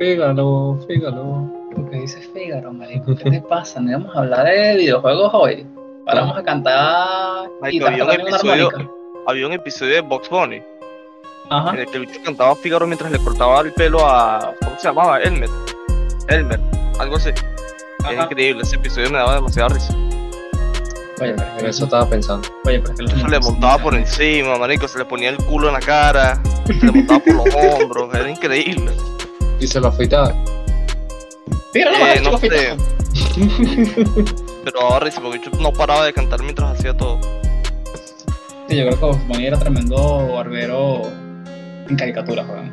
Fígalo, fígalo. ¿Por qué dices Fígaro, marico? ¿Qué te pasa? ¿No íbamos a hablar de videojuegos hoy? Ahora vamos a cantar Marico, había un episodio, había un episodio de Box Bunny Ajá. en el que el bicho cantaba Fígaro mientras le cortaba el pelo a. ¿Cómo se llamaba? Elmer. Elmer, algo así. Es ajá. increíble, ese episodio me daba demasiada risa. Oye, pero En es eso estaba pensando. Oye, pero es que Se le montaba por encima, marico, se le ponía el culo en la cara, se le montaba por los hombros, era increíble. Y se lo afeitaba. Mira, Eh, no, sé. Pero daba risa porque bicho no paraba de cantar mientras hacía todo. Sí, yo creo que Bunny era tremendo barbero en caricaturas, weón.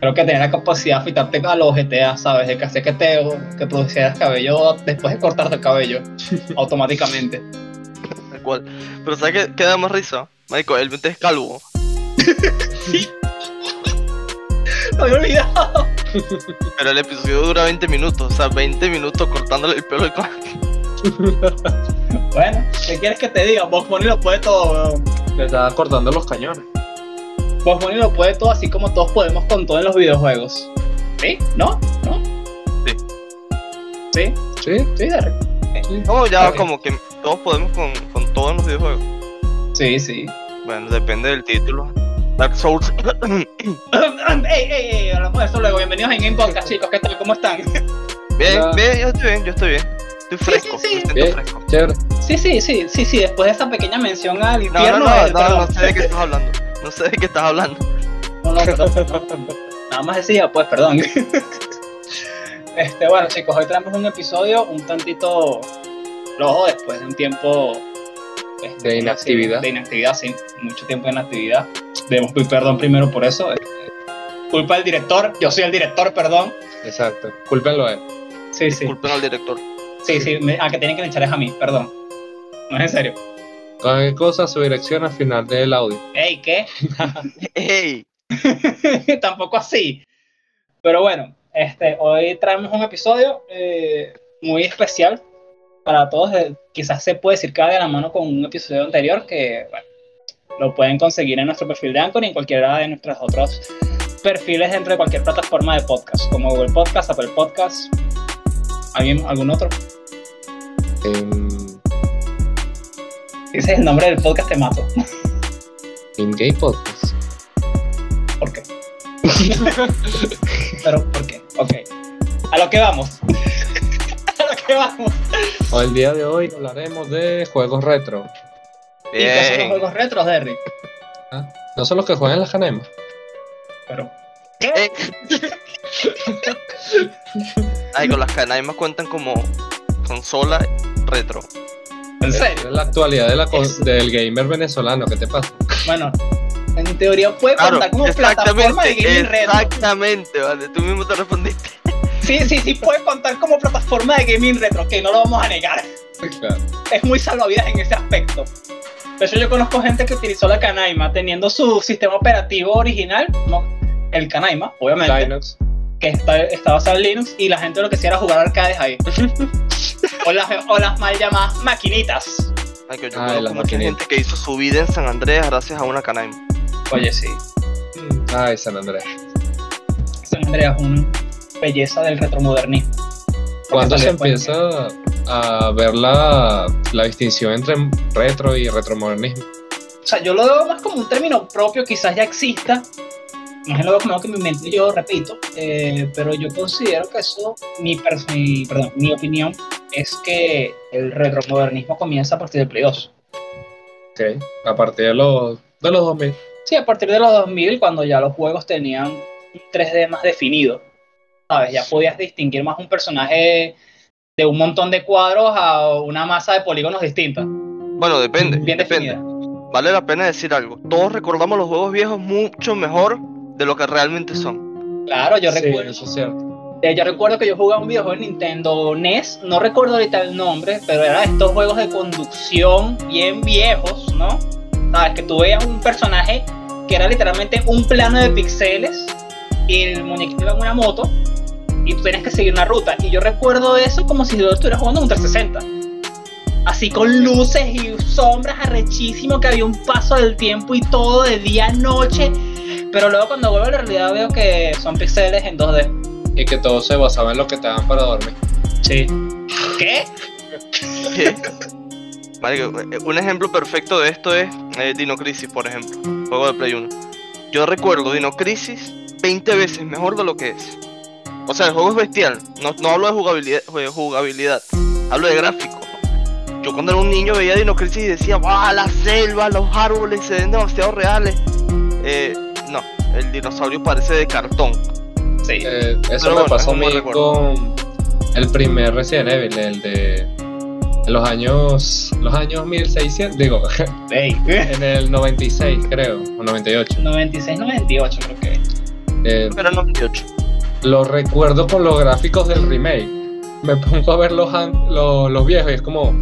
Creo que tenía la capacidad de afeitarte a los GTA, ¿sabes? De que hacía que te que producieras cabello después de cortarte el cabello automáticamente. Tal cual. Pero ¿sabes qué, qué da más risa? Marico, el es calvo. Me había olvidado. Pero el episodio dura 20 minutos, o sea, 20 minutos cortándole el pelo al clan. Bueno, ¿qué quieres que te diga? Bugs Bunny lo puede todo, weón. Le estaba cortando los cañones. Bugs Bunny lo puede todo, así como todos podemos con todo en los videojuegos. ¿Sí? ¿No? ¿No? Sí. ¿Sí? ¿Sí? ¿Sí, Derek? No, ya como que todos podemos con, con todo en los videojuegos. Sí, sí. Bueno, depende del título. Dark Souls. ey, ey, ey, hablamos de eso luego. Bienvenidos en Game Podcast, chicos. ¿Qué tal? ¿Cómo están? bien, Hola. bien, yo estoy bien, yo estoy bien. Estoy fresco, sí, sí. Bien. fresco. Chévere. Sí, sí, sí, sí, sí. Después de esa pequeña mención al No, no, infierno. no, no, perdón. no sé de qué estás hablando. No sé de qué estás hablando. No, no, perdón. Nada más decía, pues, perdón. Este, bueno, chicos, hoy traemos un episodio un tantito flojo después de un tiempo este, De inactividad. De inactividad, sí, mucho tiempo de inactividad. Debemos pedir perdón primero por eso. este, Culpa del director, yo soy el director, perdón. Exacto. Cúlpenlo a él. Sí, sí, Disculpen al director. sí, sí, me- a que tienen que linchar es a mí, perdón. No es en serio. Cualquier cosa, su dirección al final del audio. Ey, ¿qué? ¡Ey! Tampoco así. Pero bueno, este, hoy traemos un episodio eh, muy especial para todos. eh, quizás se puede decir que va de la mano con un episodio anterior que bueno, lo pueden conseguir en nuestro perfil de Anchor y en cualquiera de nuestros otros perfiles dentro de cualquier plataforma de podcast, como Google Podcast, Apple Podcast. ¿Alguien, ¿Algún otro? Si ese es el nombre del podcast, te mato. en Gay Podcast. ¿Por qué? Pero, ¿por qué? Ok. A lo que vamos. Que vamos. Hoy, el día de hoy hablaremos de juegos retro. ¿Y qué son los juegos retros, Derry? No son los que juegan las canemas. Pero. Eh. Ay, con las canaimas cuentan como consola retro. ¿En Es serio? la actualidad de la Es- del gamer venezolano. ¿Qué te pasa? Bueno, en teoría puede Claro, contar como plataforma de exactamente, gaming retro. exactamente, vale, tú mismo te respondiste. Sí, sí, sí, puede contar como plataforma de gaming retro, que no lo vamos a negar. Claro. Es muy salvavidas en ese aspecto. De hecho, yo conozco gente que utilizó la Canaima teniendo su sistema operativo original, no, el Canaima, obviamente, Linux. que está, está basado en Linux, y la gente lo que hacía era jugar arcades ahí. o, las, o las mal llamadas maquinitas. Ay, que yo Ah, conozco mucha gente que hizo su vida en San Andreas gracias a una canaima. Oye, sí. Ay, San Andrés. San Andreas, una belleza del retromodernismo. ¿Cuándo se después. empieza a ver la, la distinción entre retro y retromodernismo? O sea, yo lo veo más como un término propio, quizás ya exista. No es lo como que me inventé yo, repito. eh, pero yo considero que eso, mi, mi- perdón, mi opinión, es que el retromodernismo comienza a partir del Play 2. Ok. A partir de los, de los 2000. Sí, a partir de los 2000, cuando ya los juegos tenían un 3D más definido. ¿Sabes? Ya podías distinguir más un personaje de un montón de cuadros a una masa de polígonos distinta. Bueno, depende, Bien depende. definida. Vale la pena decir algo. Todos recordamos los juegos viejos mucho mejor de lo que realmente son. Claro, yo Sí, recuerdo. eso es cierto. Eh, yo recuerdo que yo jugaba un videojuego en Nintendo NES, no recuerdo ahorita el nombre, pero era de estos juegos de conducción bien viejos, ¿no? Sabes, que tú veías un personaje que era literalmente un plano de píxeles y el muñequito iba en una moto y tú tenías que seguir una ruta. Y yo recuerdo eso como si yo estuviera jugando en un 360. Así con luces y sombras arrechísimo, que había un paso del tiempo y todo de día a noche. Pero luego cuando vuelvo a la realidad veo que son píxeles en 2D. que todo se basaba en lo que te daban para dormir. Sí. ¿Qué? ¿Qué? Marico, un ejemplo perfecto de esto es eh, Dino Crisis, por ejemplo, juego de Play 1. Yo recuerdo Dino Crisis 20 veces mejor de lo que es. O sea, el juego es bestial. No, no hablo de jugabilidad, de jugabilidad, hablo de gráfico. Yo cuando era un niño veía Dino Crisis y decía, ¡ah, la selva, los árboles se ven demasiado reales! Eh, no, el dinosaurio parece de cartón. Sí. Eh, eso Pero me bueno, pasó a mí con el primer Resident Evil, el de en los años los años 1600, digo, Ey. en el 96 creo, o 98. 96, 98 creo que. Eh, Era 98. Lo recuerdo con los gráficos del remake. Me pongo a ver los, los, los viejos y es como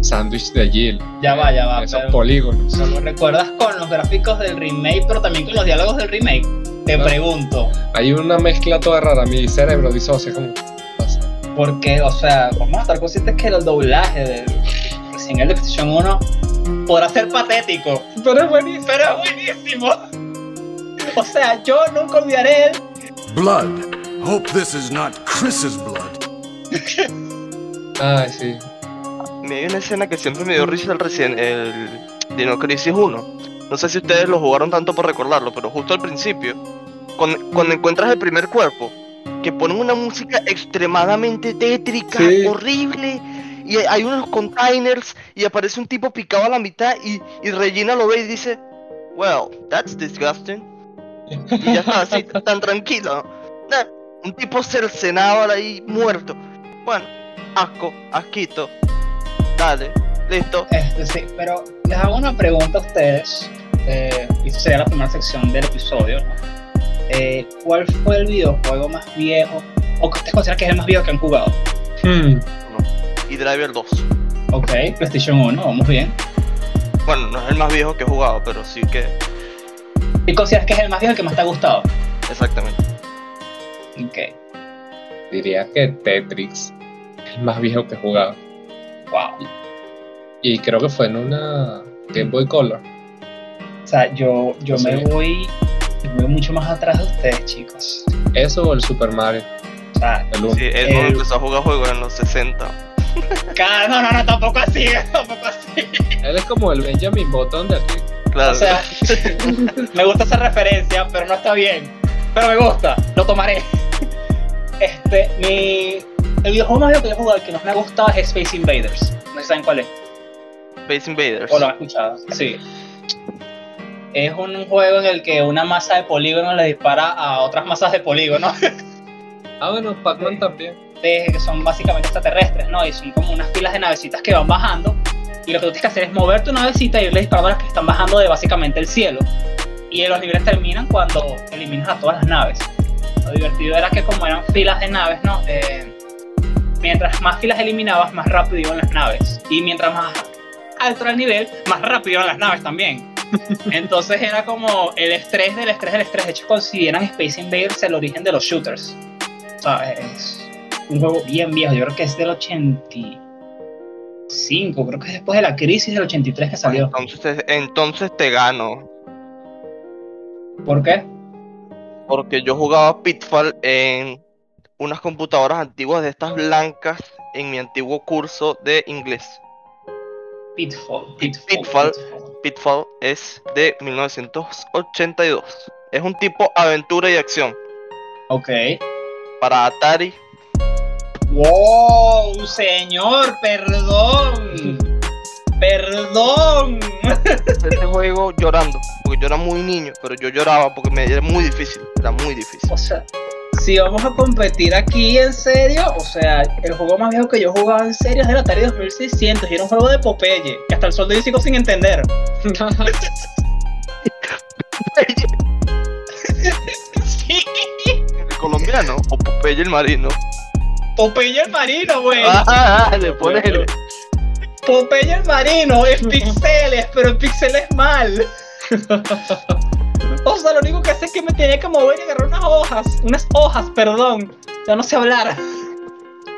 sándwich de Jill. Ya va, ya va. Esos pero- polígonos. ¿No lo recuerdas con los gráficos del remake, pero también con los diálogos del remake? Te pregunto, Hay una mezcla toda rara. Mi cerebro disocia como. pasa? porque, o sea, vamos a estar conscientes que el doblaje del Resident Evil de PlayStation 1 podrá ser patético, Pero es buenísimo. pero es buenísimo. O sea, yo nunca olvidaré el Blood. Hope this is not Chris's blood. Ay, sí. Me hay una escena que siempre me dio risa el Resident el Dino Crisis 1. No sé si ustedes lo jugaron tanto por recordarlo, pero justo al principio, cuando, cuando encuentras el primer cuerpo, que ponen una música extremadamente tétrica, Sí. horrible, y hay unos containers, y aparece un tipo picado a la mitad, y, y Regina lo ve y dice, Well, that's disgusting. Y ya está así, tan tranquilo. Nah, un tipo cercenado ahí, muerto. Bueno, asco, asquito. Dale, listo. Este, sí, pero les hago una pregunta a ustedes. Eh, y esta sería la primera sección del episodio. ¿no? Eh, ¿Cuál fue el videojuego más viejo o que ustedes consideran que es el más viejo que han jugado? Hmm. Y Driver 2. Ok, PlayStation 1, vamos bien. Bueno, no es el más viejo que he jugado, pero sí que. ¿Y consideras que es el más viejo que más te ha gustado? Exactamente. Diría que Tetris. El más viejo que he jugado. wow. Y creo que fue en una Game Boy Color. O sea, yo, yo Sí. me voy me voy mucho más atrás de ustedes, chicos. Eso o el Super Mario. O sea, El uno. Sí, él Eh, empezó a jugar juegos en los 60. cada... no, no, no, tampoco así, tampoco así. Él es como el Benjamin Button de aquí. Claro. O sea, me gusta esa referencia, pero no está bien. Pero me gusta, lo tomaré. Este, mi. El videojuego más viejo que yo he jugado que no me ha gustado es Space Invaders. No sé si saben cuál es. Space Invaders. O lo han escuchado. Sí. Es un juego en el que una masa de polígonos le dispara a otras masas de polígonos. Ah, bueno, Pac-Man Sí. también. de- que son básicamente extraterrestres, ¿no? Y son como unas filas de navecitas que van bajando. Y lo que tú tienes que hacer es mover tu navecita y irle disparando a las que están bajando de básicamente el cielo. Y los niveles terminan cuando eliminas a todas las naves. Lo divertido era que como eran filas de naves, ¿no? Eh, mientras más filas eliminabas, más rápido iban las naves. Y mientras más alto era el nivel, más rápido iban las naves también. Entonces era como el estrés del estrés del estrés. De hecho, consideran Space Invaders el origen de los shooters. O sea, es un juego bien viejo. Yo creo que es del 85. Creo que es después de la crisis del 83 que salió. Entonces, te- entonces te gano. ¿Por qué? Porque yo jugaba Pitfall en unas computadoras antiguas de estas blancas en mi antiguo curso de inglés. Pitfall. Pitfall. Pitfall. Pitfall es de 1982. Es un tipo aventura y acción. Ok. Para Atari, ¡Wow! Señor, perdón. Perdón. este juego llorando. Porque yo era muy niño, pero yo lloraba porque me era muy difícil. Era muy difícil. O sea, si vamos a competir aquí en serio, o sea, el juego más viejo que yo jugaba en serio es del Atari 2600 y era un juego de Popeye, que hasta el sol de hoy sigo sin entender. sí, El colombiano o Popeye el marino. Popeye el marino, güey. Ah, le pones el. Popeye el marino, es pixeles, pero en pixeles mal. O sea, lo único que hace es que me tenía que mover y agarrar unas hojas, unas hojas, perdón. Ya no sé hablar.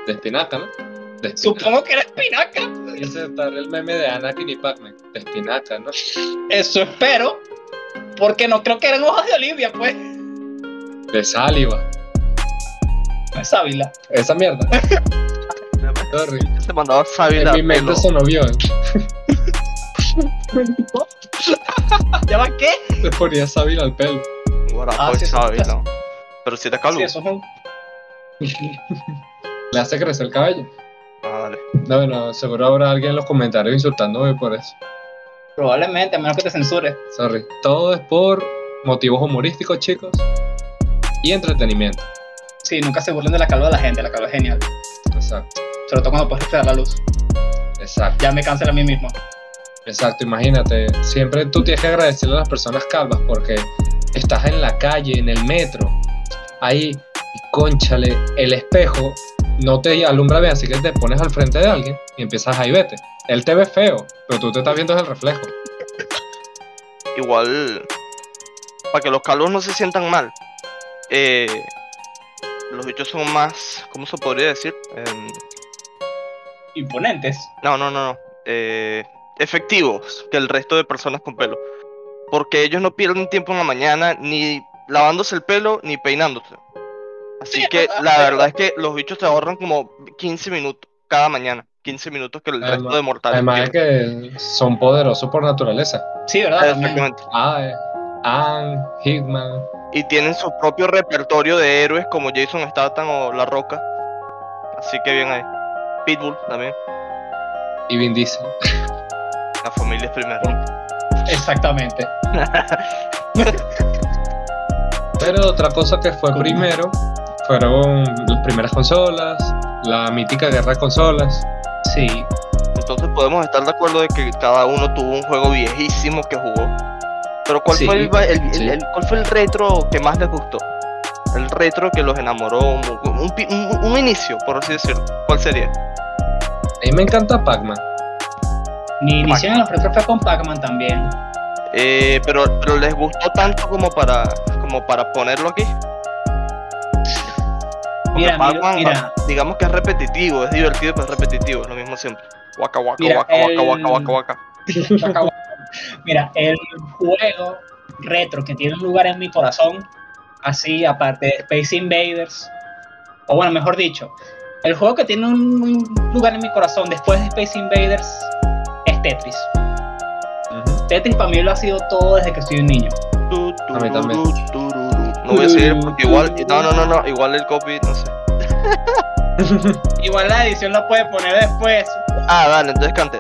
De espinaca, ¿no? De espinaca. Supongo que era espinaca. Ese es el meme de Anakin y Pac-Man. De espinaca, ¿no? Eso espero. Porque no creo que eran hojas de Olivia, pues. De saliva. Sábila. Esa mierda. Sorry. Se mandaba sábila. En mi mente pelo. sonó bien. ¿Ya va qué? Te ponía sábila al pelo. Guarapo Ah, eso sábila. está- Pero si te calvo. Sí, eso es un... Le hace crecer el cabello. Ah, dale. No, bueno, seguro habrá alguien en los comentarios insultándome por eso. Probablemente, a menos que te censure. Sorry. Todo es por motivos humorísticos, chicos. Y entretenimiento. Sí, nunca se burlen de la calva de la gente, la calva es genial. Exacto. Sobre todo cuando puedes reflejar la luz. Exacto. Ya me cancela a mí mismo. Exacto, imagínate, siempre tú tienes que agradecerle a las personas calvas porque estás en la calle, en el metro, ahí, y conchale, el espejo no te alumbra bien, así que te pones al frente de alguien y empiezas ahí, vete. Él te ve feo, pero tú te estás viendo el reflejo. Igual, para que los calvos no se sientan mal, eh, los bichos son más, ¿cómo se podría decir? Em, Imponentes. no, no, no, no. eh, efectivos que el resto de personas con pelo. Porque ellos no pierden tiempo en la mañana ni lavándose el pelo ni peinándose. Así Sí, que es verdad, la es verdad es que los bichos te ahorran como 15 minutos cada mañana. 15 minutos que el Además- resto de mortales Además de pierden. que son poderosos por naturaleza. Sí, ¿verdad? Exactamente. Anne, Hitman, Y tienen su propio repertorio de héroes como Jason Statham o La Roca. Así que bien ahí. Pitbull también. y Vin Diesel. La familia es primero. Exactamente. Pero otra cosa que fue primero fueron las primeras consolas, la mítica guerra de consolas. Sí. Entonces podemos estar de acuerdo de que cada uno tuvo un juego viejísimo que jugó. Pero ¿cuál, Sí, fue, el, el- el- sí. el- ¿cuál fue el retro que más les gustó? El retro que los enamoró, un, un pi- un- un inicio, por así decirlo. ¿Cuál sería? A mí me encanta Pac-Man. Mi inicio en los retro fue con Pac-Man también. Eh, pero, pero les gustó tanto como para, como para ponerlo aquí. Porque Mira, mira, Pac-Man, mira. digamos que es repetitivo, es divertido, pero es repetitivo, es lo mismo siempre. Waka waka Mira, waka waka el- waka waka waka. Acabo- Mira, el juego retro que tiene un lugar en mi corazón, así aparte de Space Invaders, o bueno, mejor dicho, el juego que tiene un un lugar en mi corazón después de Space Invaders es Tetris. Tetris para mí lo ha sido todo desde que soy un niño. Tu, A mí también. tururú, tururú. No voy a seguir porque igual, no, no, no, no, igual el copy, no sé. Igual la edición la puede poner después. Ah, dale, entonces cante.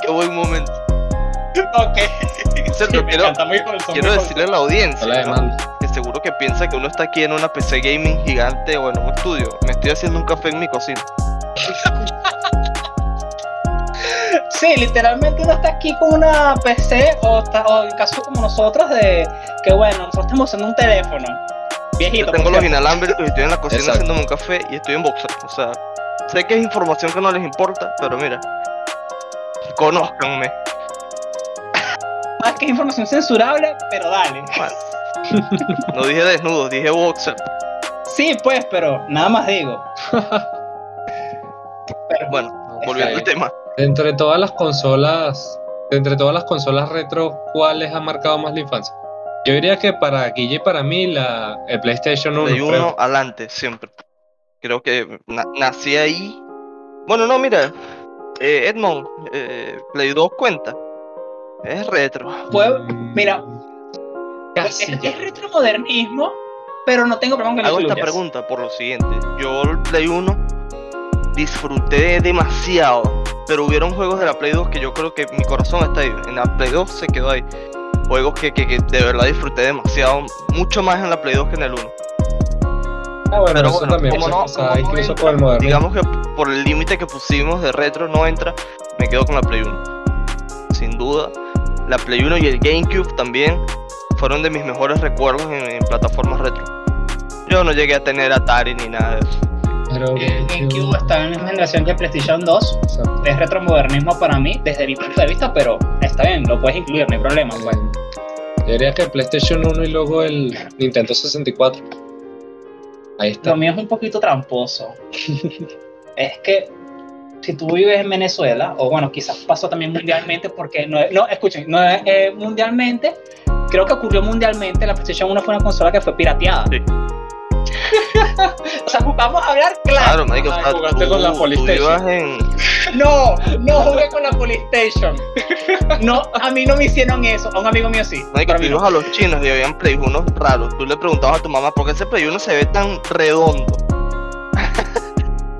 Qué buen momento. Ok. Quiero, quiero decirle a la audiencia que seguro que piensa que uno está aquí en una PC gaming gigante o en un estudio. Me estoy haciendo un café en mi cocina. Sí, literalmente uno está aquí con una PC o, está, o en caso como nosotros de que bueno, nosotros estamos usando un teléfono Yo viejito. tengo por los inalámbricos y estoy en la cocina Exacto. haciéndome un café y estoy en boxer. O sea, sé que es información que no les importa, pero mira, conózcanme. Ah, que es información censurable, pero dale. No dije desnudo, dije boxer. Sí, pues, pero nada más digo. Pero Bueno, No, volviendo al tema. Entre todas las consolas, entre todas las consolas retro, ¿cuál les ha marcado más la infancia? Yo diría que para Guille y para mí la, el PlayStation 1. Play fue- 1 adelante, siempre. Creo que na- nací ahí. Bueno, no, mira. Eh, Edmond, eh, Play 2 cuenta. Es retro. puedo- mira, Casi es, es retromodernismo, pero no tengo problema con Hago esta pregunta por lo siguiente. Yo el Play 1 disfruté demasiado, pero hubieron juegos de la Play 2 que yo creo que mi corazón está ahí. En la Play 2 se quedó ahí. Juegos que, que- que de verdad disfruté demasiado, mucho más en la Play 2 que en el 1. Ah, bueno, Pero eso bueno, también como no- pasar como no incluso entra, con el moderno. Digamos que por el límite que pusimos de retro no entra, me quedo con la Play 1. Sin duda, la Play 1 y el GameCube también fueron de mis mejores recuerdos en, en plataformas retro. Yo no llegué a tener Atari ni nada de eso. Pero El GameCube está en la misma generación que el PlayStation 2. Exacto. Es retromodernismo para mí, desde mi punto de vista, pero está bien, lo puedes incluir, no hay problema. Pues. Eh, Yo diría que el PlayStation 1 y luego el Nintendo 64. Ahí está. Lo mío es un poquito tramposo. es que si tú vives en Venezuela, o bueno, quizás pasó también mundialmente, porque no, no escuchen, no es eh, mundialmente, creo que ocurrió mundialmente, la PlayStation 1 fue una consola que fue pirateada. Sí. o sea, vamos a hablar claro. Claro, marico, Ay, sea, jugaste tú- con la ibas en- No, no jugué con la PlayStation. No, a mí no me hicieron eso, a un amigo mío sí. marico, tú no. a los chinos y habían Play 1 raros. Tú le preguntabas a tu mamá por qué ese Play 1 se ve tan redondo.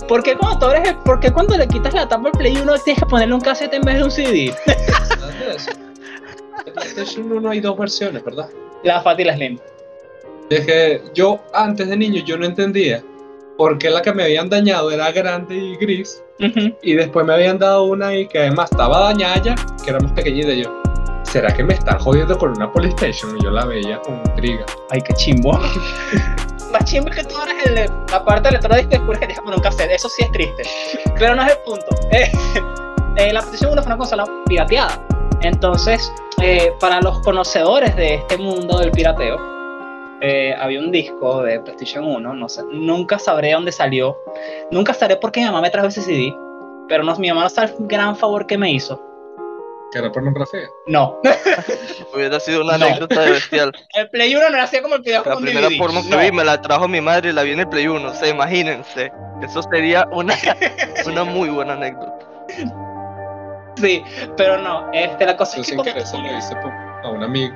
¿Por qué cuando, tú abres el- por qué cuando le quitas la tapa al Play 1 tienes que ponerle un cassette en vez de un CD? PlayStation 1 hay dos versiones, ¿verdad? La Fat y la Slim. Es que yo, antes de niño, yo no entendía por qué la que me habían dañado era grande y gris. Ujú. Y después me habían dado una y que además estaba dañada ya, que era más pequeñita y yo. ¿Será que me están jodiendo con una PlayStation? Y yo la veía con intriga. Ay, qué chimbo. Más chimbo es que tú abres el, la parte electrónica y descubres que que poner un cassette. Eso sí es triste. Pero no es el punto. Eh, eh, la PlayStation 1 fue una consola pirateada. Entonces, eh, para los conocedores de este mundo del pirateo, eh, había un disco de PlayStation 1. No sé, nunca sabré dónde salió. Nunca sabré por qué mi mamá me trajo ese CD. Pero no, mi mamá no sabe el gran favor que me hizo. Que era pornografía. No. Hubiera sido una No. anécdota de bestial. El Play 1 no era así como el video La con primera DVD. porno que No. vi me la trajo mi madre y la vi en el Play 1. O sea, imagínense. Eso sería una, una muy buena anécdota. Sí, pero no, este, la cosa Yo es que sin querer se lo hice po- a un amigo.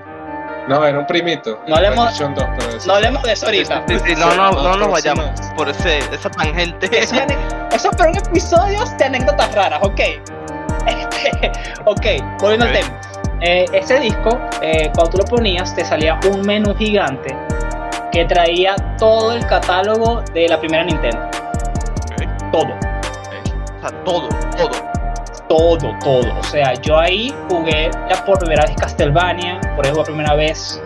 No, era un primito. No hablemos- PlayStation 2, pero eso- no hablemos de eso ahorita. Sí, sí, no, no, no nos próximas. vayamos por ese, esa tangente. Eso, es ane- eso es para un episodio de anécdotas raras, ok. Este, ok, volviendo Ok. al tema. Eh, ese disco, eh, cuando tú lo ponías, te salía un menú gigante que traía todo el catálogo de la primera Nintendo. Todo, O sea, todo, todo. todo, todo. O sea, yo ahí jugué ya por primera vez Castlevania, por ahí por primera vez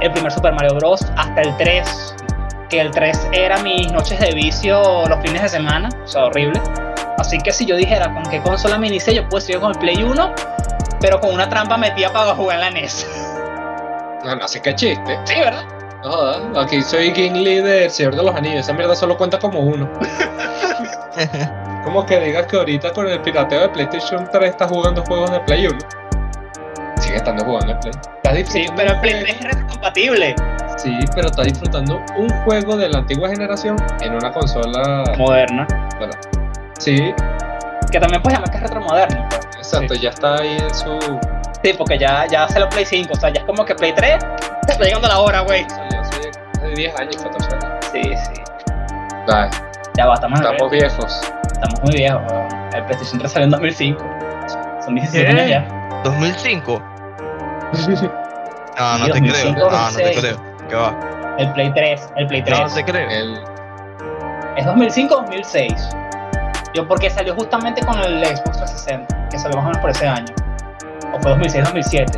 el primer Super Mario Bros. hasta el 3, que el 3 era mis noches de vicio los fines de semana, o sea, horrible. Así que si yo dijera con qué consola me inicié, yo puedo seguir con el Play 1, pero con una trampa metida para jugar en la NES. No, no sé qué chiste. sí, ¿verdad? No, aquí soy Gimli del Señor de los Anillos. Esa mierda solo cuenta como uno. Como que digas que ahorita con el pirateo de PlayStation 3 estás jugando juegos de Play 1. Sigue estando jugando en Play. Estás Sí, disfrutando pero el Play juego- 3 es retrocompatible. Sí, pero estás disfrutando un juego de la antigua generación en una consola. Moderna. ¿verdad? Sí, Que también puedes llamar que es retromoderno. pues. exacto, ya está ahí en su. Sí, porque ya, ya hace los Play 5, o sea, ya es como que Play 3 está llegando la hora, güey. Salió hace, hace 10 años, 14 años. Sí, sí. Ay, Ya va, estamos, estamos viejos. estamos muy viejos. weón. El PlayStation 3 salió en 2005. Son 17 ¿Qué? años ya. 2005. No, no Sí, te creo. 2005, No, no te 2006. creo. ¿Qué va? El Play 3, el Play 3. No te creo. El, ¿Es 2005 o 2006? Yo porque salió justamente con el Xbox 360, que salió más o menos por ese año. O fue 2006, 2007.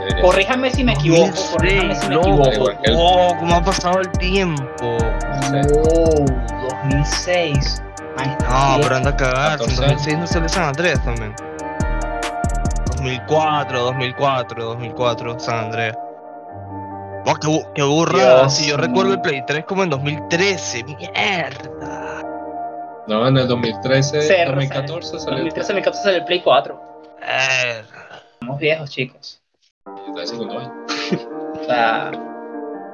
debería Corríjame si me equivoco, corríjame si me no, equivoco. igual que el- Oh, cómo ha pasado el tiempo. Oh, 2006. Ay, No, pero anda a cagar. En 14 2006 no salió San Andreas también. 2004, 2004, 2004, San Andreas. Oh, qué, qué burrada. Si yo recuerdo el. Play 3 como en 2013. Mierda. No, en el 2013, Cero, 2014 salió. 2013, 2014 salió el Play 4. Mierda. Somos viejos, chicos. Está en segundo año. O sea,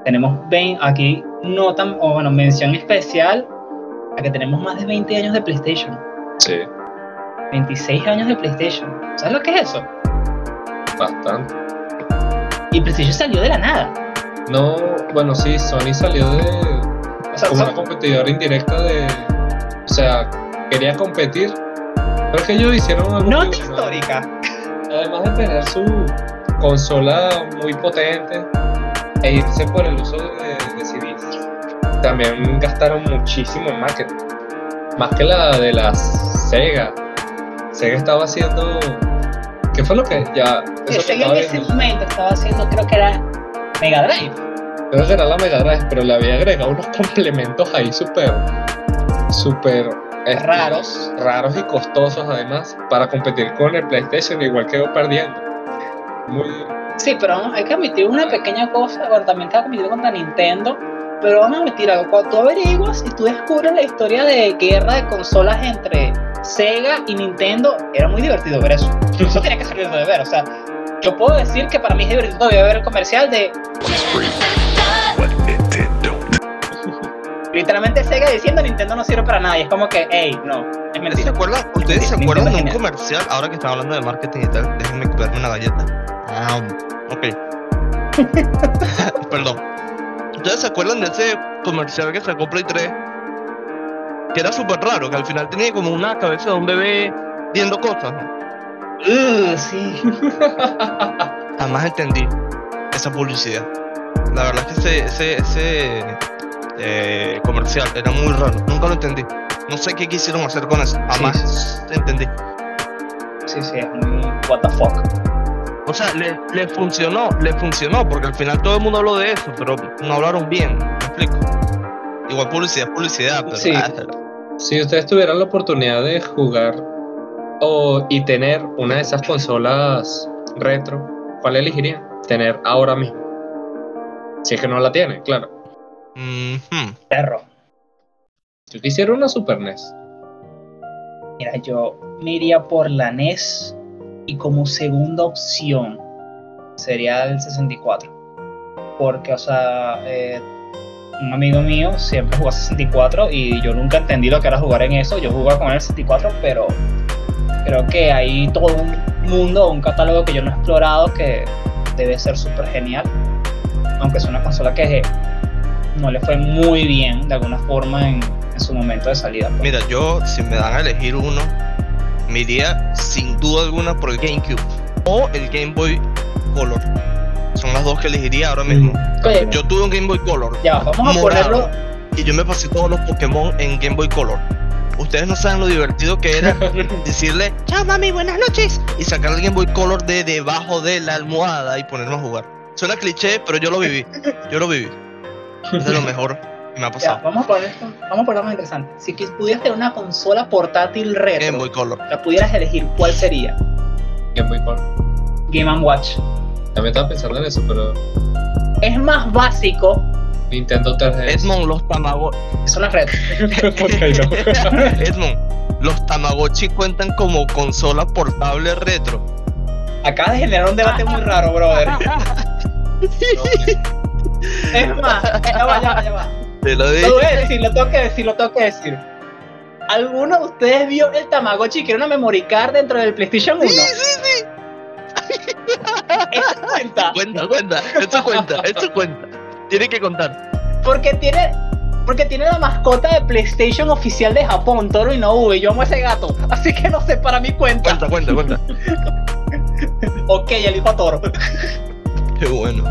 tenemos 20, aquí notan, o bueno, mención especial a que tenemos más de 20 años de PlayStation. Sí, 26 años de PlayStation. ¿Sabes lo que es eso? bastante. Y PlayStation salió de la nada. No, bueno, sí, Sony salió de. O sea, como una competidora indirecta de. O sea, quería competir. Pero es que ellos hicieron algo. nota histórica. Además de tener su consola muy potente e irse por el uso de, de CDs, también gastaron muchísimo en marketing. Más que la de las Sega. Sega estaba haciendo. ¿Qué fue lo que ya? Eso Sega en ese momento estaba haciendo, creo que era Mega Drive. Creo que era la Mega Drive, pero le había agregado unos complementos ahí súper. Súper. este, Raros. Raros y costosos además, para competir con el PlayStation, igual quedó perdiendo. Muy. Sí, pero hay que admitir una pequeña cosa. Bueno, también estaba compitiendo contra Nintendo. Pero vamos a admitir algo. Cuando tú averiguas y tú descubres la historia de guerra de consolas entre Sega y Nintendo era muy divertido ver eso. Eso tenía que ser divertido de ver. O sea, yo puedo decir que para mí es divertido todavía ver el comercial de? Literalmente Sega diciendo Nintendo no sirve para nada. Y es como que, hey, no, es ¿Ustedes se mentira. acuerdan, ¿ustedes se acuerdan de un genial. comercial? Ahora que están hablando de marketing y tal, déjenme comerme una galleta. Ah, ok. Perdón. ¿Ustedes se acuerdan de ese comercial que sacó Play 3? Que era súper raro, que al final tenía como una cabeza de un bebé viendo cosas. ¿no? Uh, sí. Jamás entendí esa publicidad. La verdad es que ese, ese, ese eh, comercial era muy raro. Nunca lo entendí. No sé qué quisieron hacer con eso. Jamás entendí. Sí, sí, es muy what the fuck. O sea, le, le funcionó, le funcionó, porque al final todo el mundo habló de eso, pero no hablaron bien, ¿me explico? Igual publicidad, publicidad, pero Sí. ah, Si ustedes tuvieran la oportunidad de jugar o, y tener una de esas consolas retro, ¿cuál elegirían? Tener ahora mismo. Si es que no la tienen, claro. Perro. Yo quisiera una Super NES. Mira, yo me por la NES y como segunda opción sería el 64. Porque, o sea, eh, un amigo mío siempre jugó a 64 y yo nunca entendí lo que era jugar en eso. Yo jugaba con el 64, pero creo que hay todo un mundo, un catálogo que yo no he explorado que debe ser súper genial. Aunque es una consola que no le fue muy bien de alguna forma en, en su momento de salida. pues. Mira, yo, si me dan a elegir uno, me iría sin duda alguna por el GameCube o el Game Boy Color. Son las dos que elegiría ahora mismo. Oye, Yo tuve un Game Boy Color ya, vamos a morado, ponerlo y yo me pasé todos los Pokémon en Game Boy Color. Ustedes no saben lo divertido que era decirle, chao mami, buenas noches, y sacar el Game Boy Color de debajo de la almohada y ponerme a jugar. Suena cliché, pero yo lo viví. Yo lo viví. Es de lo mejor que me ha Ya, pasado. vamos a poner esto, vamos a ponerlo más interesante. Si pudieras tener una consola portátil Game retro, Boy Color. la pudieras elegir, ¿cuál sería? Game Boy Color. Game and Watch. También estaba pensando en eso, pero Es más básico, Nintendo 3DS. Edmond, los Tamagotchi. es retro. Edmond, los Tamagotchi cuentan como consola portable retro. Acabas de generar un debate muy raro, brother. Es más, ya va, ya va, ya va. Te lo Lo digo. voy a decir, lo tengo que decir, lo tengo que decir. ¿Alguno de ustedes vio el Tamagotchi que era una memory card dentro del PlayStation 1? Sí, sí, sí. Eso cuenta. Cuenta, cuenta. Esto cuenta, esto cuenta. Tiene que contar. Porque tiene, porque tiene la mascota de PlayStation oficial de Japón, Toro Inoue. Yo amo a ese gato. Así que no sé, para mí cuenta. Cuenta, cuenta, cuenta. Ok, elijo a Toro. Qué bueno.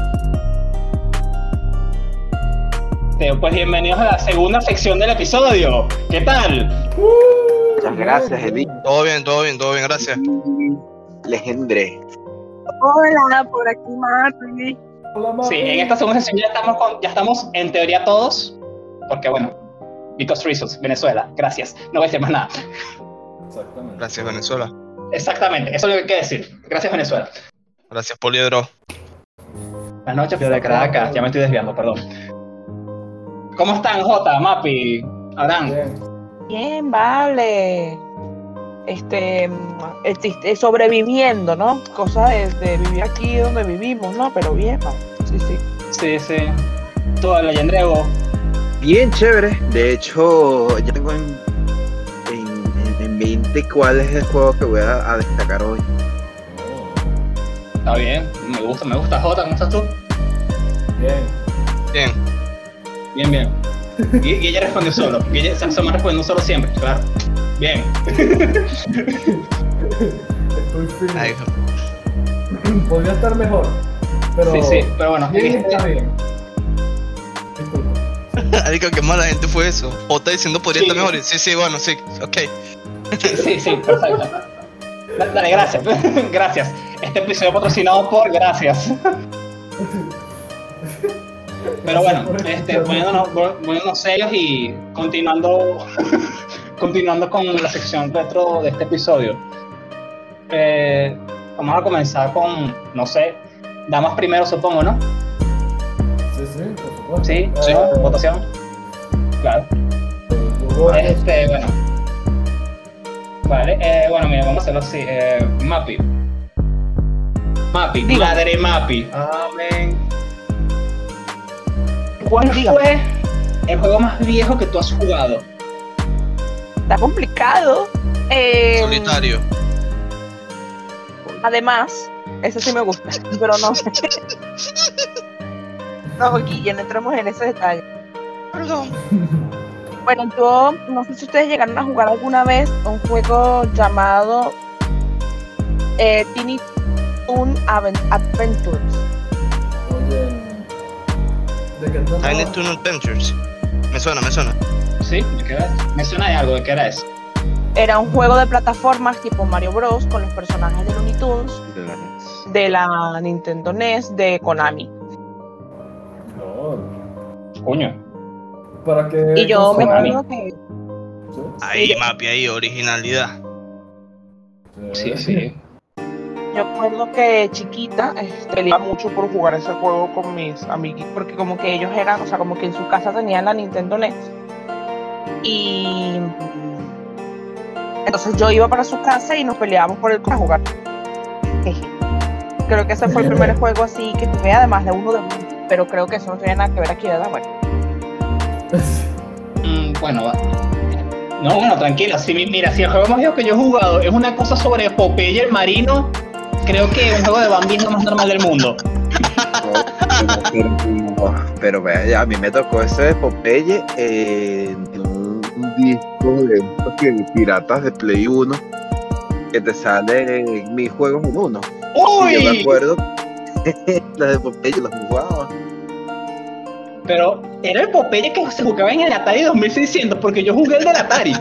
Eh, Pues bienvenidos a la segunda sección del episodio. ¿Qué tal? Muchas gracias, Edith. Todo bien, todo bien, todo bien, gracias. Legendre. Hola, por aquí Marley. Sí, en esta segunda sección ya estamos, con- ya estamos en teoría todos. Porque bueno, because reasons, Venezuela. Gracias. No voy a decir más nada. Exactamente. Gracias, Venezuela. Exactamente, eso es lo que hay que decir. Gracias, Venezuela. Gracias, Poliedro. Buenas noches, de Caracas. Ya me estoy desviando, perdón. ¿Cómo están, Jota, Mapi, Abraham? Bien. Bien, vale. Este, existe- sobreviviendo, ¿no? Cosa de, de vivir aquí donde vivimos, ¿no? Pero bien. Sí, sí. Sí, sí. Toda la Yandrego. Bien chévere. De hecho, ya tengo en, en, en- en mente cuál es el juego que voy a, a destacar hoy. Está bien, me gusta, me gusta. Jota, ¿cómo estás tú? Bien. Bien. Bien, bien. Gui- Guille respondió solo. Guille se asoma respondiendo solo siempre, claro. Bien. Estoy fino. Ay, Podría estar mejor. Pero Sí, sí, pero bueno. bien en está bien. Marico, qué mala gente fue eso. O está diciendo podría Sí. estar mejor. Sí, sí, bueno, sí. Ok. Sí, sí, perfecto. Da- Dale, gracias. Gracias. Este episodio patrocinado por Gracias. Pero bueno, este, poniéndonos, poniéndonos serios y continuando, continuando con la sección retro de este episodio. Eh, vamos a comenzar con, no sé, damas primero supongo, ¿no? Sí, sí, por supuesto. Sí, sí, votación. Claro. Este, bueno. Vale, eh, bueno, mira, vamos a hacerlo así. Eh. Mappy, Diga. madre Mappy. Amén. ¿Cuál fue el juego más viejo que tú has jugado? Está complicado. Eh, Solitario. Además, eso sí me gusta, pero no. no, Guille, no entremos en ese detalle. Perdón. Bueno, yo no sé si ustedes llegaron a jugar alguna vez un juego llamado eh, Tiny Toon Aven- Adventures. Oye, ¿de qué trata? Tiny Toon Adventures. Me suena, me suena. ¿Sí? ¿De qué era? Me suena de algo, ¿de qué era eso? Era un juego de plataformas tipo Mario Bros. con los personajes de Looney Tunes de la Nintendo NES de Konami. No, Coño. ¿Para qué? Y yo me acuerdo que ¿Sí? Ahí, Mapi, ahí, originalidad. Sí, sí. Yo acuerdo que chiquita este, iba mucho por jugar ese juego con mis amiguitos, porque como que ellos eran, o sea, como que en su casa tenían la Nintendo NES. Y entonces yo iba para su casa y nos peleábamos por el para jugar. Creo que ese fue el primer juego así que jugué, además de uno de pero creo que eso no tiene nada que ver aquí, ¿verdad? Bueno, Mm, bueno, va. No, bueno, tranquila. Si, mi- mira, si el juego más viejo que yo he jugado es una cosa sobre Popeye el marino, creo que un juego de Bambi es lo más normal del mundo. Pero, pero, pero vea, ya, a mí me tocó ese de Popeye eh, en un, disco de piratas de Play 1 que te sale en mis juegos en uno. Y yo me ¡Uy! acuerdo la de Popeye los jugaba. Pero era el Popeye que se jugaba en el Atari 2600, porque yo jugué el del Atari.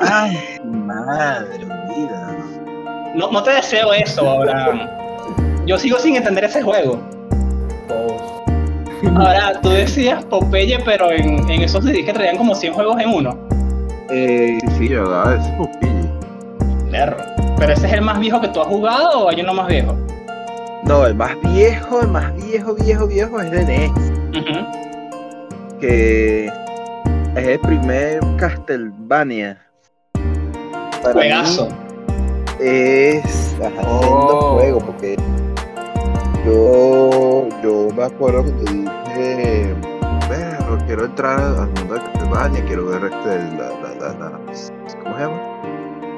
Ay, madre mía. No, no te deseo eso, Abraham. Yo sigo sin entender ese juego. Todos. Ahora, tú decías Popeye, pero en, en esos CDs que traían como 100 juegos en uno. Eh, sí, sí, yo jugaba ese Popeye. Perro. ¿Pero ese es el más viejo que tú has jugado o hay uno más viejo? No, el más viejo, el más viejo, viejo, viejo es de NES. Que es el primer Castlevania. Mí Juegazo. Es ajá, Oh. juego porque yo yo me acuerdo que te dije "Perro, quiero entrar al mundo de Castlevania quiero ver este la, la, la, la- ¿cómo se llama?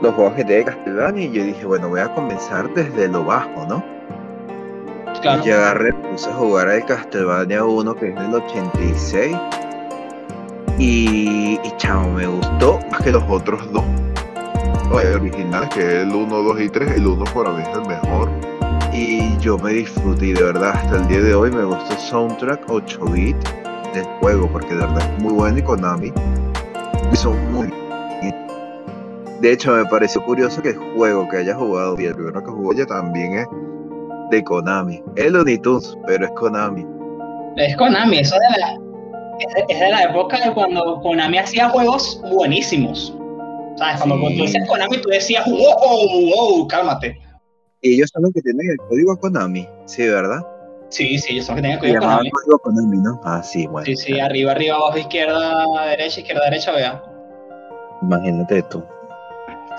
los juegos que tiene Castlevania y yo dije bueno voy a comenzar desde lo bajo ¿no? Claro. Y agarré, puse a jugar al Castlevania 1 que es del 86. Y, y chavo, me gustó más que los otros dos. Oye, originales, que es el 1, 2 y 3. El 1 para mí es el mejor. Y yo me disfruté, de verdad, hasta el día de hoy me gusta el soundtrack 8 bit del juego, porque de verdad es muy bueno y Konami hizo muy bien. De hecho, me pareció curioso que el juego que haya jugado y el primero que jugó ella también es de Konami. Es Looney Tunes, pero es Konami. Es Konami, eso de la, es de la época de cuando Konami hacía juegos buenísimos. ¿Sabes? Cuando Sí. tú decías Konami, tú decías, wow, wow, cálmate. Y ellos son los que tienen el código Konami, sí, ¿verdad? Sí, sí, ellos son los que Se que llamaba Konami. código Konami, ¿no? Ah, sí, bueno. Sí, sí, arriba, arriba, abajo, izquierda, derecha, izquierda, derecha, vea. Imagínate tú.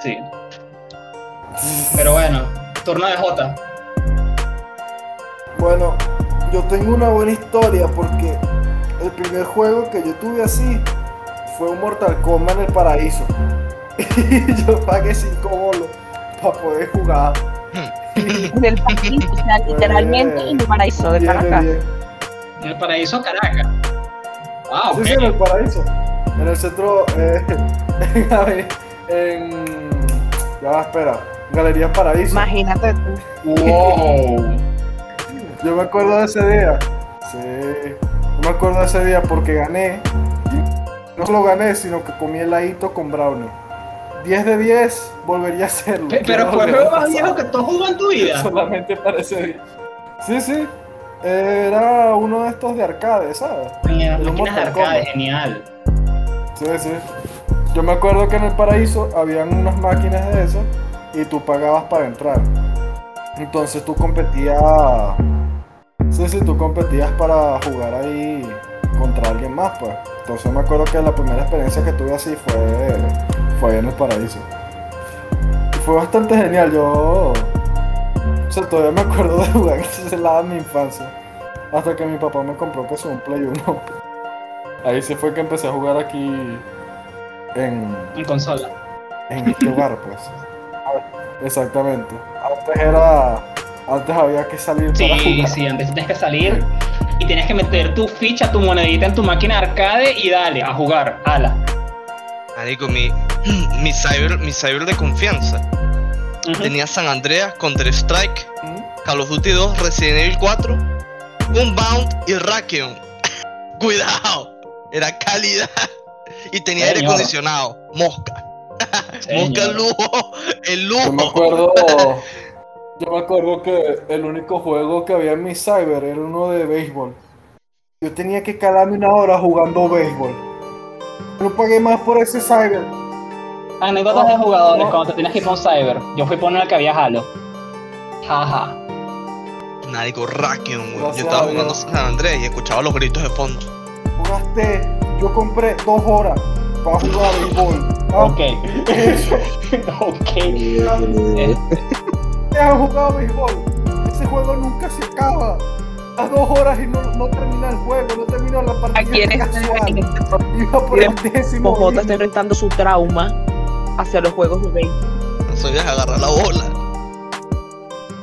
Sí. Pero bueno, turno de Jota. Bueno, yo tengo una buena historia porque el primer juego que yo tuve así fue un Mortal Kombat en el paraíso. Y yo pagué 5 bolos para poder jugar. en el paraíso, o sea, literalmente en el paraíso de Caracas. En el paraíso Caracas. Ah. Sí, sí, en el paraíso. En el centro. Eh, en, en. Ya va, espera. Galería Paraíso. Imagínate tú. Wow. Yo me acuerdo de ese día. Sí. Yo me acuerdo de ese día porque gané. Y no solo gané, sino que comí heladito con brownie. 10 de 10 volvería a hacerlo. Pe- Quiero Pero fue el juego más viejo que tú has jugado en tu vida. Solamente para ese día. Sí, sí. Era uno de estos de arcade, ¿sabes? Mira, Pero máquinas de arcade, genial. Sí, sí. Yo me acuerdo que en el paraíso habían unas máquinas de esas y tú pagabas para entrar. Entonces tú competías. Sí, sí, tú competías para jugar ahí contra alguien más, pues. Entonces me acuerdo que la primera experiencia que tuve así fue, fue en el paraíso. fue bastante genial. Yo. O sea, todavía me acuerdo de jugar ese lado en mi infancia. Hasta que mi papá me compró que es un Play 1. Ahí sí fue que empecé a jugar aquí en, En consola. en este lugar, pues. Exactamente. Antes era. Antes había que salir para Sí, jugar. sí, antes tienes que salir y tienes que meter tu ficha, tu monedita en tu máquina de arcade y dale, a jugar, ala. Marico, mi, mi cyber, mi cyber de confianza. Tenía San Andreas, Counter Strike, ¿Mm? Call of Duty 2, Resident Evil 4, Unbound y Rakion. Cuidado, era calidad. Y tenía aire acondicionado, mosca. Mosca el lujo, el Yo me lujo. acuerdo. Yo me acuerdo que el único juego que había en mi cyber era uno de béisbol. Yo tenía que calarme una hora jugando béisbol. No pagué más por ese cyber. Anécdotas No, de jugadores no. cuando te tienes que ir un cyber. Yo fui por el que había Halo. Jaja. Marico, Rakion, weón. Yo estaba a jugando. San Andreas y escuchaba los gritos de fondo. Jugaste. Yo compré dos horas para jugar béisbol. Ah, Ok. ok. Este, ¿Te has jugado béisbol? Ese juego nunca se acaba. Las dos horas y no, no termina el juego, no termina la partida. Aquí en este Iba por el décimo. Mojota está enfrentando su trauma hacia los juegos de béisbol. No sabías agarrar la bola.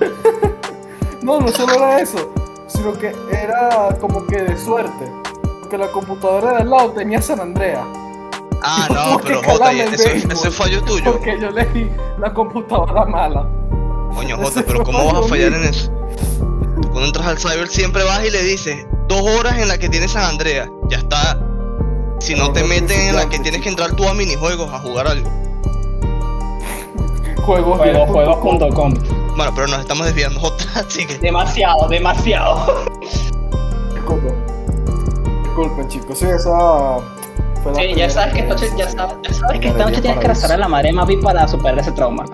No, no solo era eso, sino que era como que de suerte. Porque la computadora de al lado tenía San Andrea. Ah, no, pero Jota, el ese, fallo tuyo. Porque yo le di la computadora mala. Coño, Jota, pero ¿cómo vas a fallar mío. en eso? Tú Cuando entras al cyber siempre vas y le dices dos horas en la que tienes San Andreas. Ya está. Si no No, te no, meten en la que tienes que entrar tú a minijuegos a jugar algo. Juegos Juegos, juegos.com. Bueno, pero nos estamos desviando, Jota, así que. Demasiado, demasiado. Disculpen. Disculpen, chicos. Sí, esa fue la Sí, ya sabes que esta noche, ya sabes, ya sabes que esta noche tienes que rezar a la madre Mavi para superar ese trauma.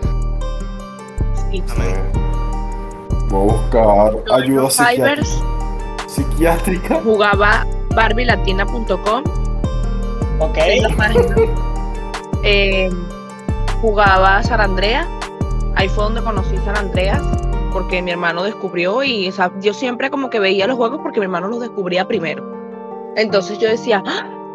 Sí. Amén. Voy a buscar ayuda psiquiátrica. jugaba barbilatina.com Ok. es la página. Eh, jugaba San Andreas. Ahí fue donde conocí San Andreas. Porque mi hermano descubrió y o sea, yo siempre como que veía los juegos porque mi hermano los descubría primero. Entonces yo decía,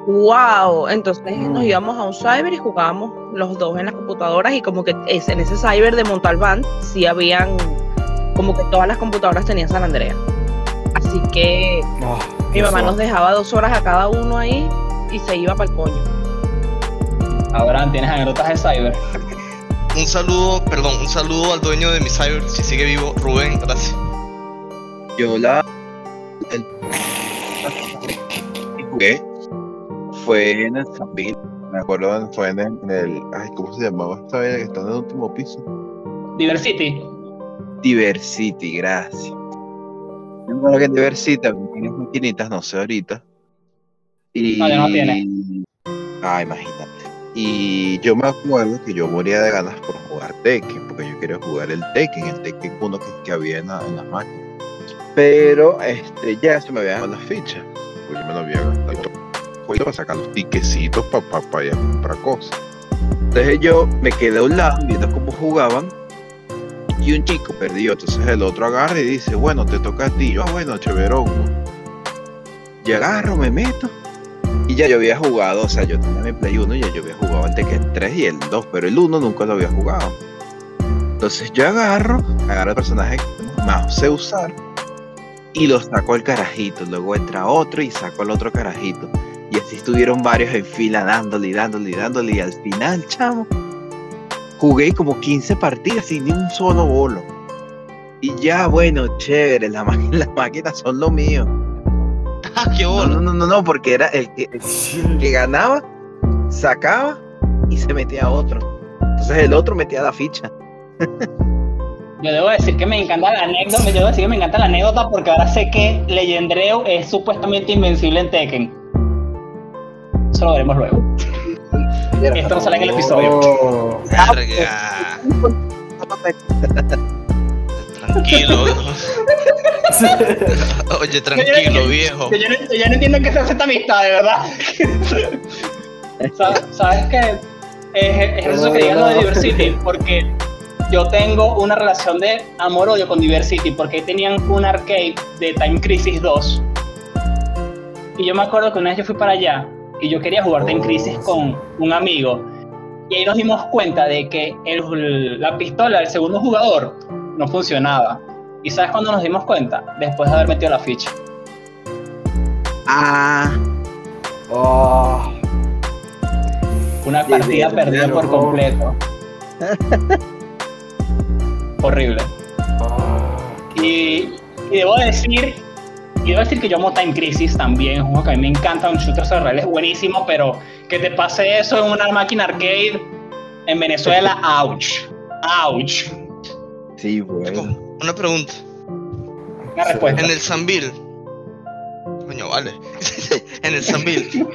wow. Entonces nos Mm. íbamos a un cyber y jugábamos los dos en las computadoras y como que es- en ese cyber de Montalbán sí habían, como que todas las computadoras tenían San Andreas. Así que Ah, mi mamá nos dejaba dos horas a cada uno ahí y se iba para el coño. Ahora tienes anécdotas de cyber. Un saludo, perdón, un saludo al dueño de mi cyber, si sigue vivo, Rubén, gracias. Yo la. El... jugué fue en el Zambil. Me acuerdo, fue en el, en el- Ay, ¿cómo se llamaba esta vaina que está en el último piso? Diversity. Diversity, gracias. Yo me acuerdo que en Diversity tienes maquinitas, no sé ahorita. Y... No, ya no tiene. Ah, imagínate. Y yo me acuerdo que yo moría de ganas por jugar Tekken, porque yo quería jugar el Tekken, el Tekken 1 que, que había en, la- en las máquinas. Pero este, ya se me habían dado las fichas, pues yo me lo había gastado para sacar los tiquecitos para ir a comprar cosas. Entonces yo me quedé a un lado viendo cómo jugaban y un chico perdió. Entonces el otro agarra y dice, bueno, te toca a ti. Yo, ah, bueno, chéverón. Y agarro, me meto. Y ya yo había jugado, o sea, yo tenía mi Play 1 y ya yo había jugado el Tekken 3 y el 2, pero el 1 nunca lo había jugado. Entonces yo agarro, agarro el personaje que más sé usar y lo saco al carajito. Luego entra otro y saco al otro carajito. Y así estuvieron varios en fila dándole y dándole y dándole. Y al final, chamo, jugué como 15 partidas sin ni un solo bolo. Y ya, bueno, chévere, la las máquinas son lo mío. Ah, qué No, bola. no, no, no, no, porque era el que, el que ganaba, sacaba y se metía a otro. Entonces el otro metía la ficha. Yo debo decir que me encanta la anécdota, yo debo decir que me encanta la anécdota porque ahora sé que Legendreo es supuestamente invencible en Tekken. Eso lo veremos luego. Esto no sale en el episodio. Oh. Tranquilo. Oye, tranquilo, viejo. Yo, yo no, yo no entiendo qué se hace esta amistad, de verdad. Sa- ¿Sabes qué? Es, es eso que digas lo de Diversity, porque yo tengo una relación de amor-odio con Diversity porque tenían un arcade de Time Crisis 2. Y yo me acuerdo que una vez yo fui para allá y yo quería jugar Time Crisis con un amigo. Y ahí nos dimos cuenta de que el- la pistola del segundo jugador no funcionaba. ¿Y sabes cuándo nos dimos cuenta? Después de haber metido la ficha. Ah, Ah, Una partida perdida por horror. completo. Horrible. ah, Y, y debo decir, y debo decir que yo amo Time Crisis también, es un juego que a mí me encanta, un shooter surreal es buenísimo, pero que te pase eso en una máquina arcade en Venezuela, ouch, ouch. sí, bueno. Una pregunta. Una respuesta. En el Sanville. Coño, vale. en el Sanville.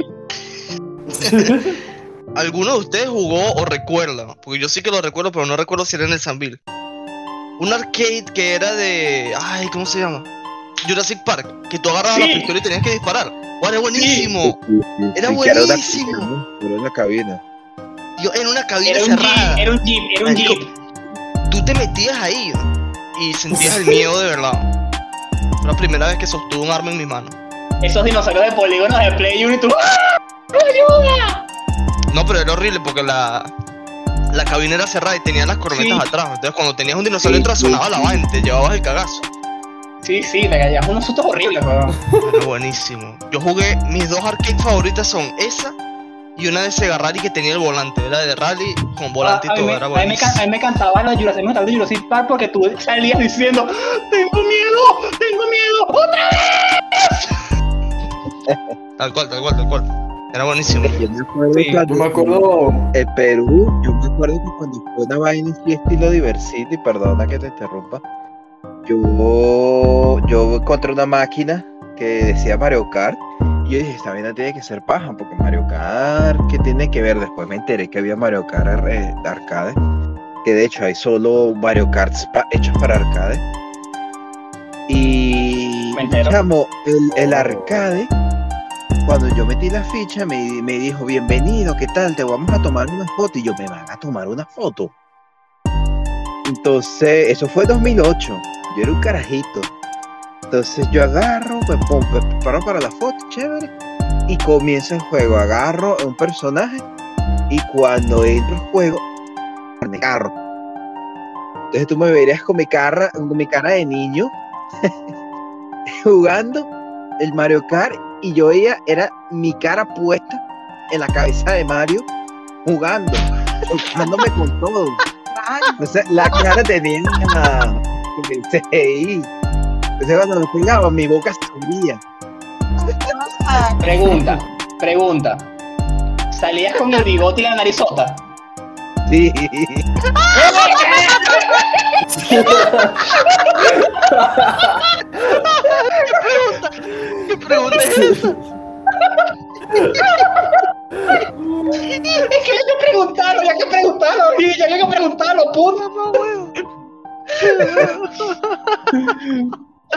¿Alguno de ustedes jugó o recuerda? Porque yo sí que lo recuerdo, pero no recuerdo si era en el Sanville. Un arcade que era de. Ay, ¿cómo se llama? Jurassic Park. Que tú agarrabas Sí. la pistola y tenías que disparar. ¡Guau, era buenísimo! Sí, sí, Era una buenísimo. Era una cabina. Yo en una cabina Era un cerrada. jeep, era un jeep, era un jeep. Tú te metías ahí y sentías el miedo de verdad. Fue la primera vez que sostuve un arma en mi mano. Esos dinosaurios de polígonos de Play 1 y tú, ¡Ah! ¡Ayuda! No, pero era horrible porque la, la cabina era cerrada y tenía las cornetas Sí. atrás. Entonces, cuando tenías un dinosaurio Sí, atrás, sí, la vaina te llevabas el cagazo. Sí, sí, me callabas unos sustos horribles, weón. Era buenísimo. Yo jugué, mis dos arcades favoritas son esa y una de Sega Rally que tenía el volante. Era de rally con volante a, y todo. me, Era a mí me buenísimo. can- a mí me cantaba la Jurassic, me la Jurassic Park porque tú salías diciendo, tengo miedo, tengo miedo, otra Tal cual, tal cual, tal cual. Era buenísimo. Yo me acuerdo Sí, cuando- yo me acuerdo. En Perú, yo me acuerdo que cuando fue una vaina así estilo Diversity, perdona que te interrumpa, yo, yo encontré una máquina que decía Mario Kart yo dije, esta vaina tiene que ser paja, porque Mario Kart, ¿qué tiene que ver? Después me enteré que había Mario Kart eh, arcade, que de hecho hay solo Mario Karts pa- hechos para arcade. Y chamo, el, el arcade cuando yo metí la ficha me, me dijo, bienvenido, ¿qué tal? Te vamos a tomar una foto. Y yo, ¿me van a tomar una foto? Entonces, eso fue 2008. Yo era un carajito. Entonces yo agarro, me pongo, me preparo para la foto, chévere. Y comienza el juego. Agarro a un personaje y cuando entro al juego, me carro. Entonces tú me verías con mi cara, con mi cara de niño jugando el Mario Kart y yo veía, era mi cara puesta en la cabeza de Mario jugando, jugándome con todo. O sea, la cara tenía CGI. Entonces cuando lo pegaba, mi boca se abría. Pregunta, pregunta. ¿Salías con el bigote y la narizota? Sí. ¿Qué pregunta es esa? Es que había que preguntarlo, había que preguntarlo, y ya había que preguntarlo, puto.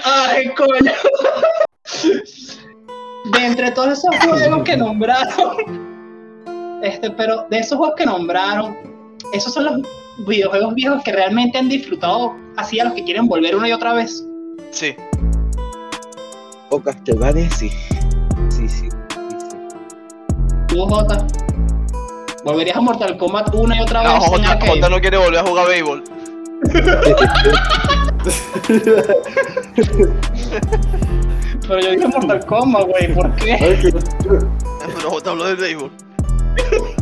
Ay, coño. De entre todos esos juegos que nombraron, este, pero de esos juegos que nombraron, esos son los videojuegos viejos que realmente han disfrutado así a los que quieren volver una y otra vez. Sí. O Castlevania, sí. Sí, sí. Tú, Jota, volverías a Mortal Kombat una y otra No, vez. en Jota, no quiere volver a jugar béisbol. Pero yo dije Mortal Kombat, güey, ¿por qué? Pero Jota habló del béisbol.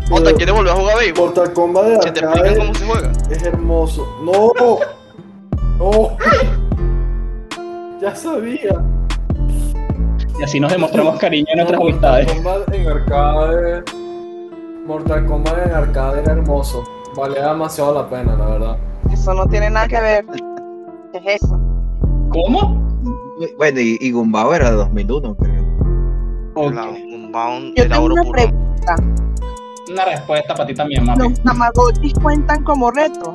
Jota quiere volver a jugar béisbol. Mortal Kombat de Si te explican arcade cómo se juega. es hermoso. No, no. Ya sabía. Y así nos demostramos cariño en nuestras Mortal amistades. Kombat en arcade. Mortal Kombat en arcade era hermoso. Valía demasiado la pena, la verdad. Eso no tiene nada que ver. ¿Qué es eso? ¿Cómo? Bueno, y, y Gumbao era de 2001, creo. Ok. La Unbound Yo era tengo una pregunta. Una respuesta para ti también, mami. ¿Los Tamagotchis cuentan como retro?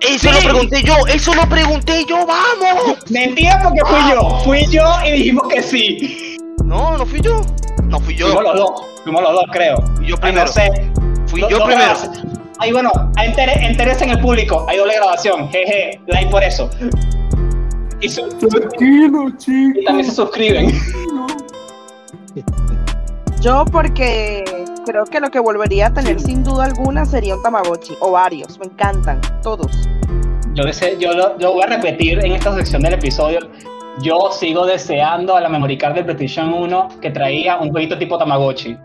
Eso Sí. lo pregunté yo, eso lo pregunté yo, vamos. Mentira porque fui yo. Fui yo y dijimos que sí. No, no fui yo. No fui yo. Fuimos los dos. Fuimos los dos, creo. Fui yo Ay, primero. no sé. Fui Do- yo dos primero. Ay, bueno, entere- entérese en el público. Hay doble grabación. Jeje, like por eso. Y, su- Tranquilo, chicos. y también se suscriben. Yo porque creo que lo que volvería a tener sin duda alguna sería un Tamagotchi o varios, me encantan, todos. Yo, deseo- yo lo, lo voy a repetir en esta sección del episodio. Yo sigo deseando a la memory card de PlayStation 1 que traía un jueguito tipo Tamagotchi.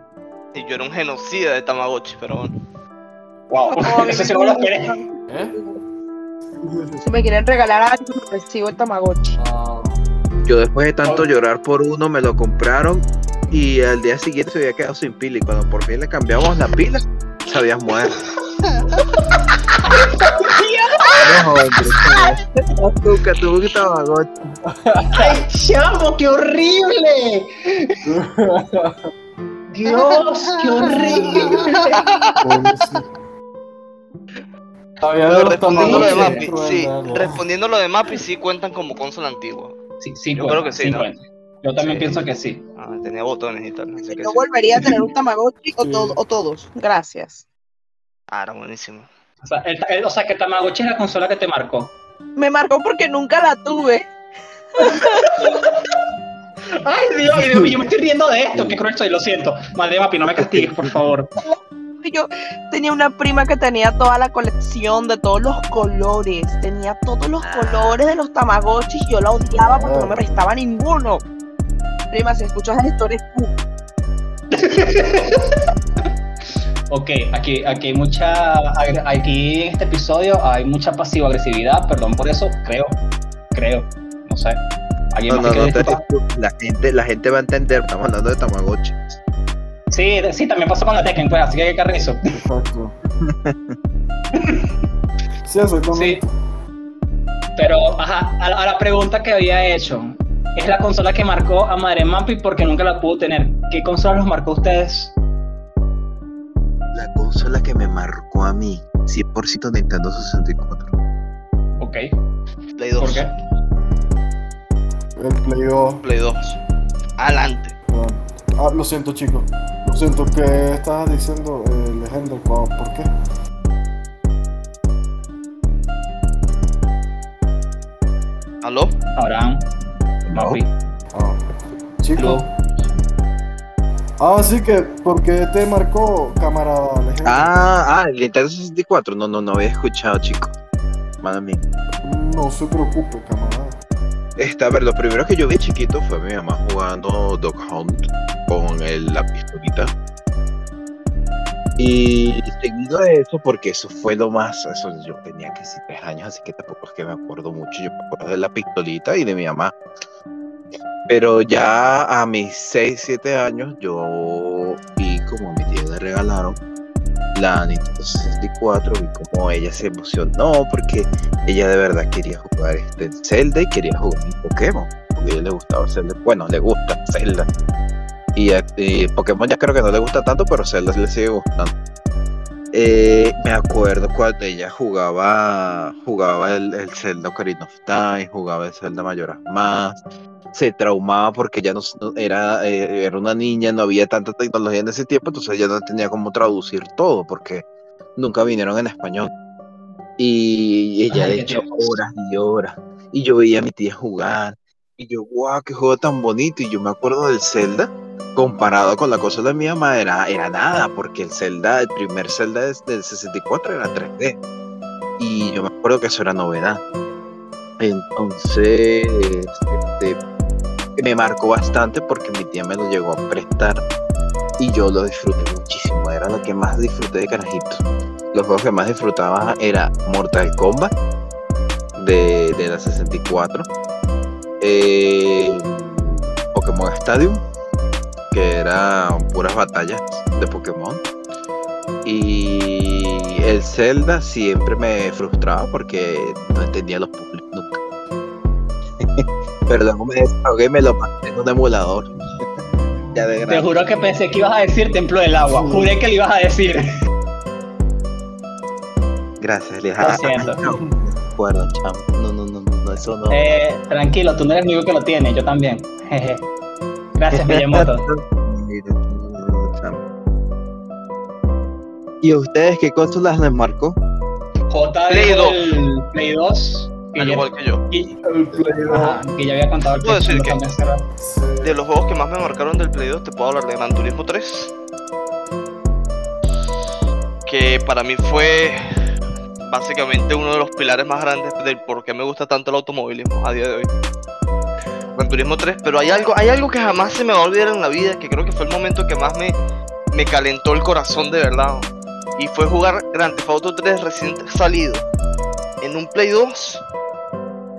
Y yo era un genocida de Tamagotchi, pero bueno. Wow, No, eso sí no lo esperé. ¿Eh? Si me quieren regalar algo, recibo el Tamagotchi. Yo después de tanto llorar por uno, me lo compraron y al día siguiente se había quedado sin pila y cuando por fin le cambiamos la pila, se había muerto. no, hombre, tuvo que Tamagotchi. ¡Ay, chamo, qué horrible! Dios, qué horrible. De los respondiendo lo de Mappy, sí, respondiendo lo de Mappy, sí cuentan como consola antigua. Sí, sí, Yo cuenta, creo que sí, ¿no? Yo también Sí. pienso que sí. Ah, tenía botones y tal, así que Yo sí. volvería a tener un Tamagotchi o, todos. Gracias. Ah, era buenísimo. O sea, el- el- o sea, que Tamagotchi es la consola que te marcó. Me marcó porque nunca la tuve. Ay, Dios, y yo, yo me estoy riendo de esto. Qué cruel soy, lo siento. Madre Mapi, no me castigues, por favor. Yo tenía una prima que tenía toda la colección de todos los colores. Tenía todos los colores de los Tamagotchis. Yo la odiaba porque no me prestaba ninguno. Prima, si escuchas historia, tú. Ok, aquí, aquí hay mucha. Aquí en este episodio hay mucha pasivo-agresividad. Perdón por eso, creo. Creo. No sé. ¿Alguien No, más no, que no, te- disculpa? la gente, la gente va a entender, estamos hablando de Tamagotchi. Sí, sí, también pasó con la Tekken, pues, así que qué carrizo. Exacto. Sí, exactamente. Sí. Pero, ajá, a, la- a la pregunta que había hecho. Es la consola que marcó a Madre Mapi porque nunca la pudo tener. ¿Qué consola los marcó a ustedes? La consola que me marcó a mí, 100% Nintendo 64. Ok. Play 2. ¿Por qué? El Play 2. Play 2. Adelante. Ah, lo siento, chicos. Lo siento. ¿Qué estabas diciendo, eh, Legendo? ¿Por por qué? ¿Aló? Abraham. Mapi. Ah, chicos. Ah, sí que, ¿por qué te marcó, camarada Legendo? Ah, ah, el Nintendo 64. No, no, no había escuchado, chico. Madre mía. No se preocupe, camarada. Esta, a ver, lo primero que yo vi chiquito fue mi mamá jugando Dog Hunt con el, la pistolita. Y seguido de eso, porque eso fue lo más, eso yo tenía que tres años, así que tampoco es que me acuerdo mucho, yo me acuerdo de la pistolita y de mi mamá. Pero ya a mis 6, 7 años yo vi como a mi tía le regalaron la Nintendo 64, vi como ella se emocionó porque ella de verdad quería jugar este Zelda y quería jugar un Pokémon, porque a ella le gustaba Zelda, bueno, le gusta Zelda. Y, a- y Pokémon ya creo que no le gusta tanto, pero Zelda le sigue gustando. Eh, me acuerdo cuando ella jugaba jugaba el, el Zelda Ocarina of Time, jugaba el Zelda Majora's Mask, se traumaba porque ya no, era, eh, era una niña, no había tanta tecnología en ese tiempo, entonces ella no tenía cómo traducir todo porque nunca vinieron en español. Y ella le echó horas y horas. Y yo veía a mi tía jugar. Y yo, guau, qué juego tan bonito. Y yo me acuerdo del Zelda, comparado con la cosa de mi mamá, era, era nada, porque el Zelda, el primer Zelda del 64 era 3D. Y yo me acuerdo que eso era novedad. Entonces, este, me marcó bastante porque mi tía me lo llegó a prestar y yo lo disfruté muchísimo. Era lo que más disfruté de carajito. Los juegos que más disfrutaba era Mortal Kombat de, de la 64, eh, Pokémon Stadium, que eran puras batallas de Pokémon. Y el Zelda siempre me frustraba porque no entendía los públicos luego me desahogué y me lo pasé en un emulador. ya de Te juro que pensé que ibas a decir Templo del Agua. Juré que lo ibas a decir. Gracias, Lo Leja. siento. No, acuerdo, chamo. No, no, no, no, eso no. Eh, tranquilo, tú no eres el único que lo tiene, yo también. Jeje. Gracias, Miyamoto. ¿Y ustedes qué consolas les marcó? J Play dijo 2. el Play 2. Al igual que yo. y- El Play 2. ajá, que ya había contado Puedo decir 2 que-. De los juegos que más me marcaron del Play 2, te puedo hablar de Gran Turismo 3. Que para mí fue básicamente uno de los pilares más grandes del por qué me gusta tanto el automovilismo a día de hoy. Gran Turismo 3, pero hay algo, hay algo que jamás se me va a olvidar en la vida, que creo que fue el momento que más me, me calentó el corazón de verdad. Y fue jugar Grand Theft Auto 3 recién salido en un Play 2,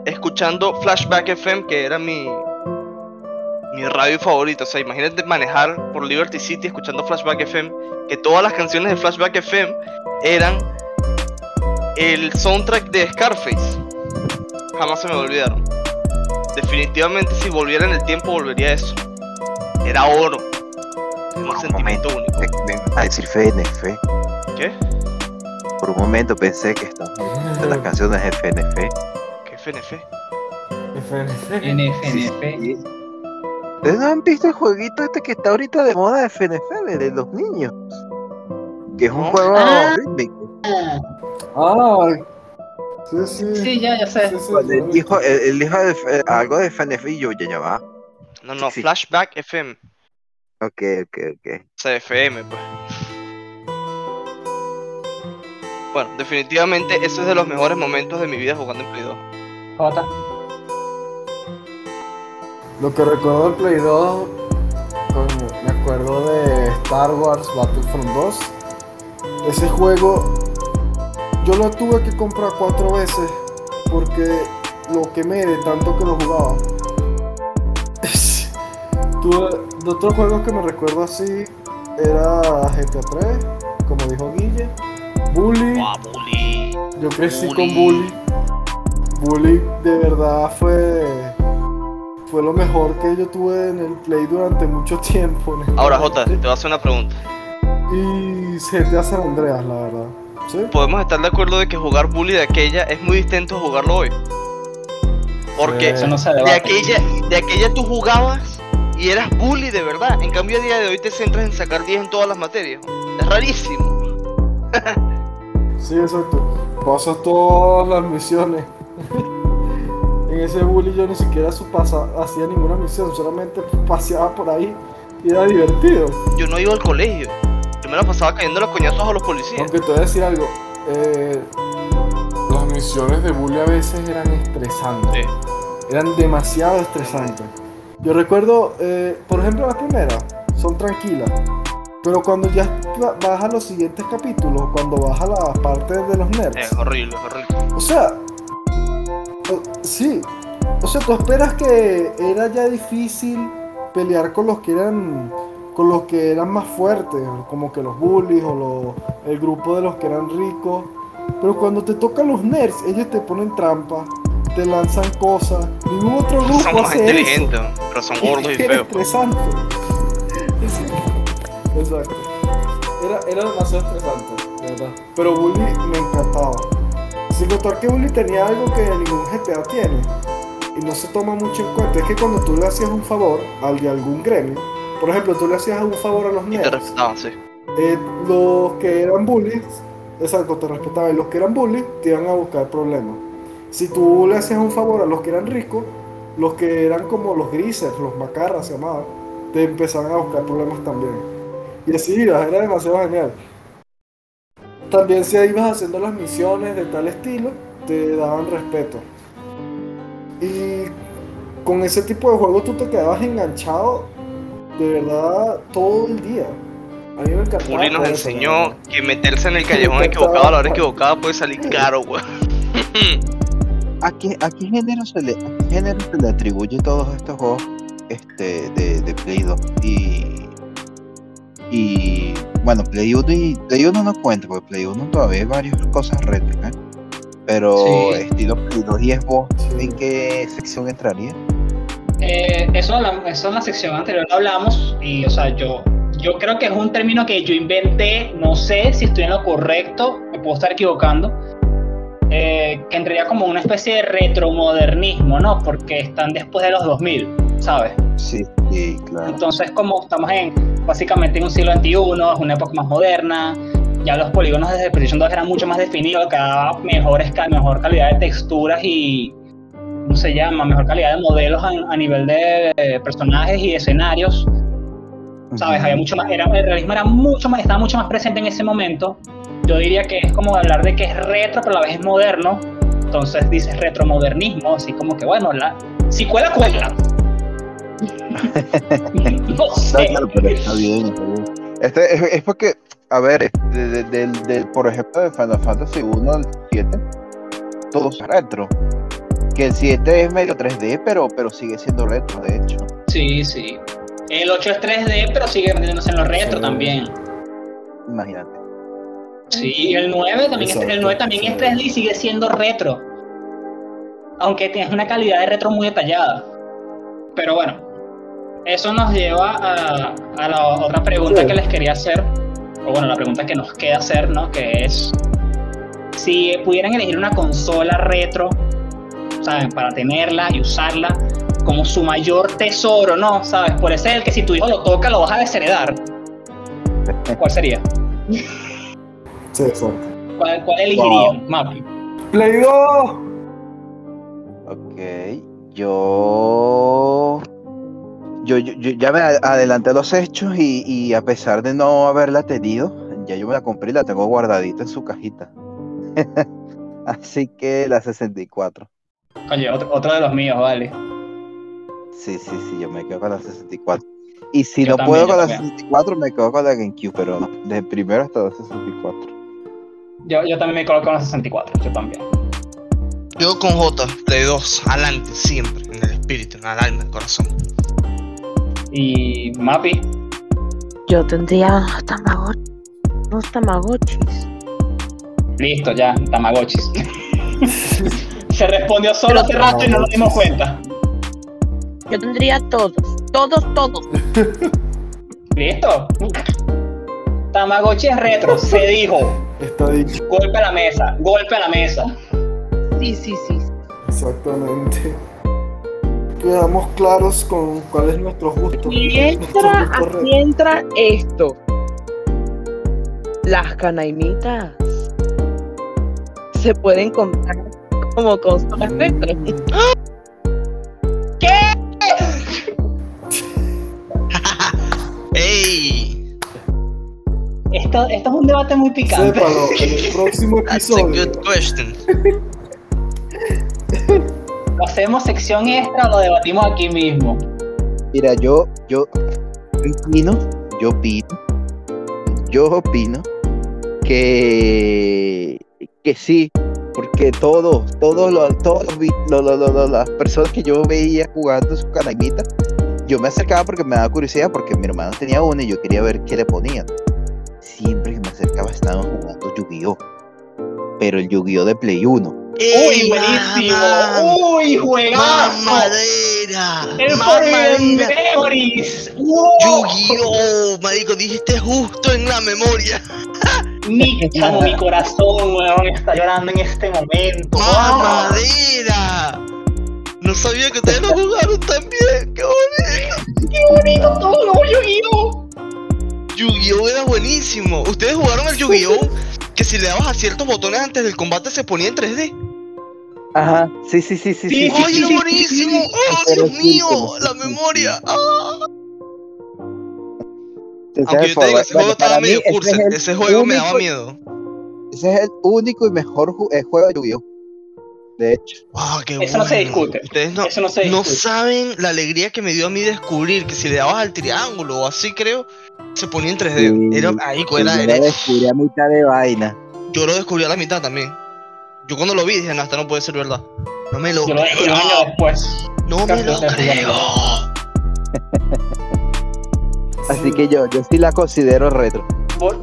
escuchando Flashback FM, que era mi, mi radio favorito. O sea, imagínate manejar por Liberty City escuchando Flashback FM, que todas las canciones de Flashback FM eran el soundtrack de Scarface. Jamás se me olvidaron. Definitivamente si volviera en el tiempo volvería a eso. Era oro. Era un Un sentimiento momento. único. Va a decir FNF. ¿Qué? Por un momento pensé que estaban de las canciones de FNF. ¿Qué FNF? FNF. NFNF. ¿Ustedes no han visto el jueguito este que está ahorita de moda de FNF, de, de los niños? Que es un juego Ah. rítmico. Ah, sí, sí. Sí, ya, ya sé. Sí, sí, Cuando sí. el hijo, el, el hijo de F- algo de FNF y yo, ya, ya va. No, no, Sí. Flashback FM. Ok, ok, ok. CFM, pues. Bueno, definitivamente ese es de los mejores momentos de mi vida jugando en Play 2. Lo que recuerdo del Play 2, coño, me acuerdo de Star Wars Battlefront 2. Ese juego yo lo tuve que comprar cuatro veces porque lo quemé de tanto que lo jugaba. tuve de otros juegos que me recuerdo así era GTA 3, como dijo Guille, Bully. bully! Yo crecí Bully. con Bully. Bully de verdad fue fue lo mejor que yo tuve en el Play durante mucho tiempo. Ahora, Jota, te voy a hacer una pregunta. Y GTA San Andreas, la verdad. ¿Sí? ¿Podemos estar de acuerdo de que jugar bully de aquella es muy distinto a jugarlo hoy? Porque Eso no se de aquella, de aquella tú jugabas y eras bully de verdad. En cambio, a día de hoy te centras en sacar 10 en todas las materias. Es rarísimo. Sí, exacto. Pasas todas las misiones. En ese Bully yo ni siquiera su pasa, hacía ninguna misión, solamente paseaba por ahí y era divertido. Yo no iba al colegio. Yo me la pasaba cayendo los coñazos a los policías. Aunque te voy a decir algo, eh, las misiones de bully a veces eran estresantes. Sí. Eran demasiado estresantes. Yo recuerdo, eh, por ejemplo, las primeras son tranquilas. Pero cuando ya va- vas a los siguientes capítulos, cuando vas a la parte de los nerds, Es horrible, es horrible. o sea, o- sí, o sea, tú esperas que era ya difícil pelear con los que eran con los que eran más fuertes, como que los bullies o los- el grupo de los que eran ricos. Pero cuando te tocan los nerds, ellos te ponen trampas, te lanzan cosas. Ningún otro grupo Son más hace eso. inteligentes, pero son gordos y Era feos. estresante. Exacto. Era, era demasiado estresante, de verdad. Pero Bully me encantaba. Sin contar que Bully tenía algo que ningún GTA tiene. Y no se toma mucho en cuenta. Es que cuando tú le hacías un favor al de algún gremio, por ejemplo, tú le hacías un favor a los respetaban, sí. eh, los que eran bullies, exacto, te respetaban. Y los que eran bullies te iban a buscar problemas. Si tú le hacías un favor a los que eran ricos, los que eran como los grises, los macarras se llamaban, te empezaban a buscar problemas también. Y así era demasiado genial. También si ibas haciendo las misiones de tal estilo, te daban respeto. Y con ese tipo de juego tú te quedabas enganchado de verdad todo el día. A mí me encantaba. Bully nos eso, enseñó que meterse en el callejón equivocado a la hora equivocada puede salir caro, weón. ¿A qué, a qué género se le, a qué género se le atribuye todos estos juegos este, de, de Play 2? Y, y bueno, Play 1 y Play 1 no cuenta, porque Play 1 todavía hay varias cosas retro, ¿eh? Pero Sí. estilo Play 2 y Xbox. ¿en qué sección entraría? Eh, eso, eso en la sección anterior lo hablamos y, o sea, yo, yo creo que es un término que yo inventé, no sé si estoy en lo correcto, me puedo estar equivocando, eh, que entraría como una especie de retromodernismo, ¿no? Porque están después de los 2000, ¿sabes? Sí, sí, claro. Entonces, como estamos en básicamente en un siglo XXI, es una época más moderna, ya los polígonos desde PlayStation 2 eran mucho más definidos, lo que daba mejores, mejor calidad de texturas y, ¿cómo se llama? Mejor calidad de modelos a, a nivel de personajes y escenarios. ¿Sabes? Había mucho más, era, el realismo era mucho más, estaba mucho más presente en ese momento. Yo diría que es como hablar de que es retro, pero a la vez es moderno. Entonces dices retromodernismo, así como que bueno, la, si cuela, cuela. No sé. claro, pero está bien, está bien. Este, es, es porque, a ver, de- de- del, del- por ejemplo, de Final Fantasy 1 al 7, todo es retro. Que el 7 es medio 3D, pero, pero sigue siendo retro, de hecho. Sí, sí. El 8 es 3D, pero sigue metiéndose en lo retro Sí. también. Imagínate. Sí, el 9 también, es, el Exacto, 9 también sí. es 3D y sigue siendo retro. Aunque tienes una calidad de retro muy detallada. Pero bueno, eso nos lleva a, a la otra pregunta Sí. que les quería hacer. O bueno, la pregunta que nos queda hacer, ¿no? Que es, si pudieran elegir una consola retro, ¿saben? Para tenerla y usarla como su mayor tesoro, ¿no? ¿Sabes? Por ese es el que si tu hijo lo toca lo vas a desheredar. ¿Cuál sería? Sí, exacto. ¿Cuál, cuál elegirían, Mapi? Play 2. Ok, yo... Yo, yo, yo ya me a- adelanté los hechos y, y a pesar de no haberla tenido, ya yo me la compré y la tengo guardadita en su cajita. Así que la 64. Oye, otro, otro de los míos, vale. Sí, sí, sí, yo me quedo con la 64. Y si Yo no también, puedo con la también. 64, me quedo con la GameCube, pero no, de primero hasta la 64. Yo, yo también me coloco en la 64, yo también. Yo con J, Play 2, adelante, siempre, en el espíritu, en el alma, en el corazón. Y Mapi, Yo tendría unos tamagotchis. Unos tamagotchis. listo, ya, Tamagotchis. Se respondió solo hace rato y no nos dimos cuenta. Yo tendría todos. Todos, todos. ¿Listo? Tamagotchi es retro, se dijo. Está dicho. Golpe a la mesa, golpe a la mesa. Sí, sí, sí. Exactamente. Quedamos claros con cuál es nuestro gusto. Y entra, aquí entra esto. Las canaimitas se pueden contar como consolas retro. ¡Ey! Esto, esto es un debate muy picante. Sépalo, en el próximo That's a episodio. good question. ¿Lo hacemos sección extra o lo debatimos aquí mismo? Mira, yo, yo opino, yo opino, yo opino que, que sí, porque todos, todos los, todos los vi- lo- lo- lo- lo- las personas que yo veía jugando su canaimita, yo me acercaba porque me daba curiosidad, porque mi hermano tenía una y yo quería ver qué le ponían. Siempre que me acercaba estaban jugando Yu-Gi-Oh! Pero el Yu-Gi-Oh! de Play 1. ¡Uy, ¡Ey, buenísimo! ¡Uy, juegazo! ¡Mamadera! ¡El ¡Mamadera! ¡Wow! Yu-Gi-Oh! Marico, dijiste justo en la memoria. Mi, chamo, mi corazón, weón, está llorando en este momento. ¡Mamadera! No sabía que ustedes lo jugaron también. ¡Qué bonito! ¡Qué bonito todo, Yu-Gi-Oh! Yu-Gi-Oh! era buenísimo. ¿Ustedes jugaron el Yu-Gi-Oh! que si le dabas a ciertos botones antes del combate se ponía en 3D? Ajá, sí, sí, sí, sí. Sí, sí, ¡Ay, sí, era sí, buenísimo! sí, ¡Oh, Dios mío! ¡La memoria! ¡Ah! Aunque yo te digo, ese juego estaba para mí, medio ese cursi. es el Ese juego me daba miedo. Ese es el único y mejor ju- eh, juego de Yu-Gi-Oh! De hecho. ¡Wow, qué Eso no se discute. Ustedes no, Eso no se no discute. saben la alegría que me dio a mí descubrir que si le dabas al triángulo o así creo, se ponía en 3D. Sí, Era ahí, Yo era, lo era- descubrí a mitad de vaina. yo lo descubrí a la mitad también. Yo cuando lo vi dije, no, esto no puede ser verdad. No me lo Yo lo descubrí un año creo. después. No me lo creo. Así que yo, yo sí la considero retro. Por-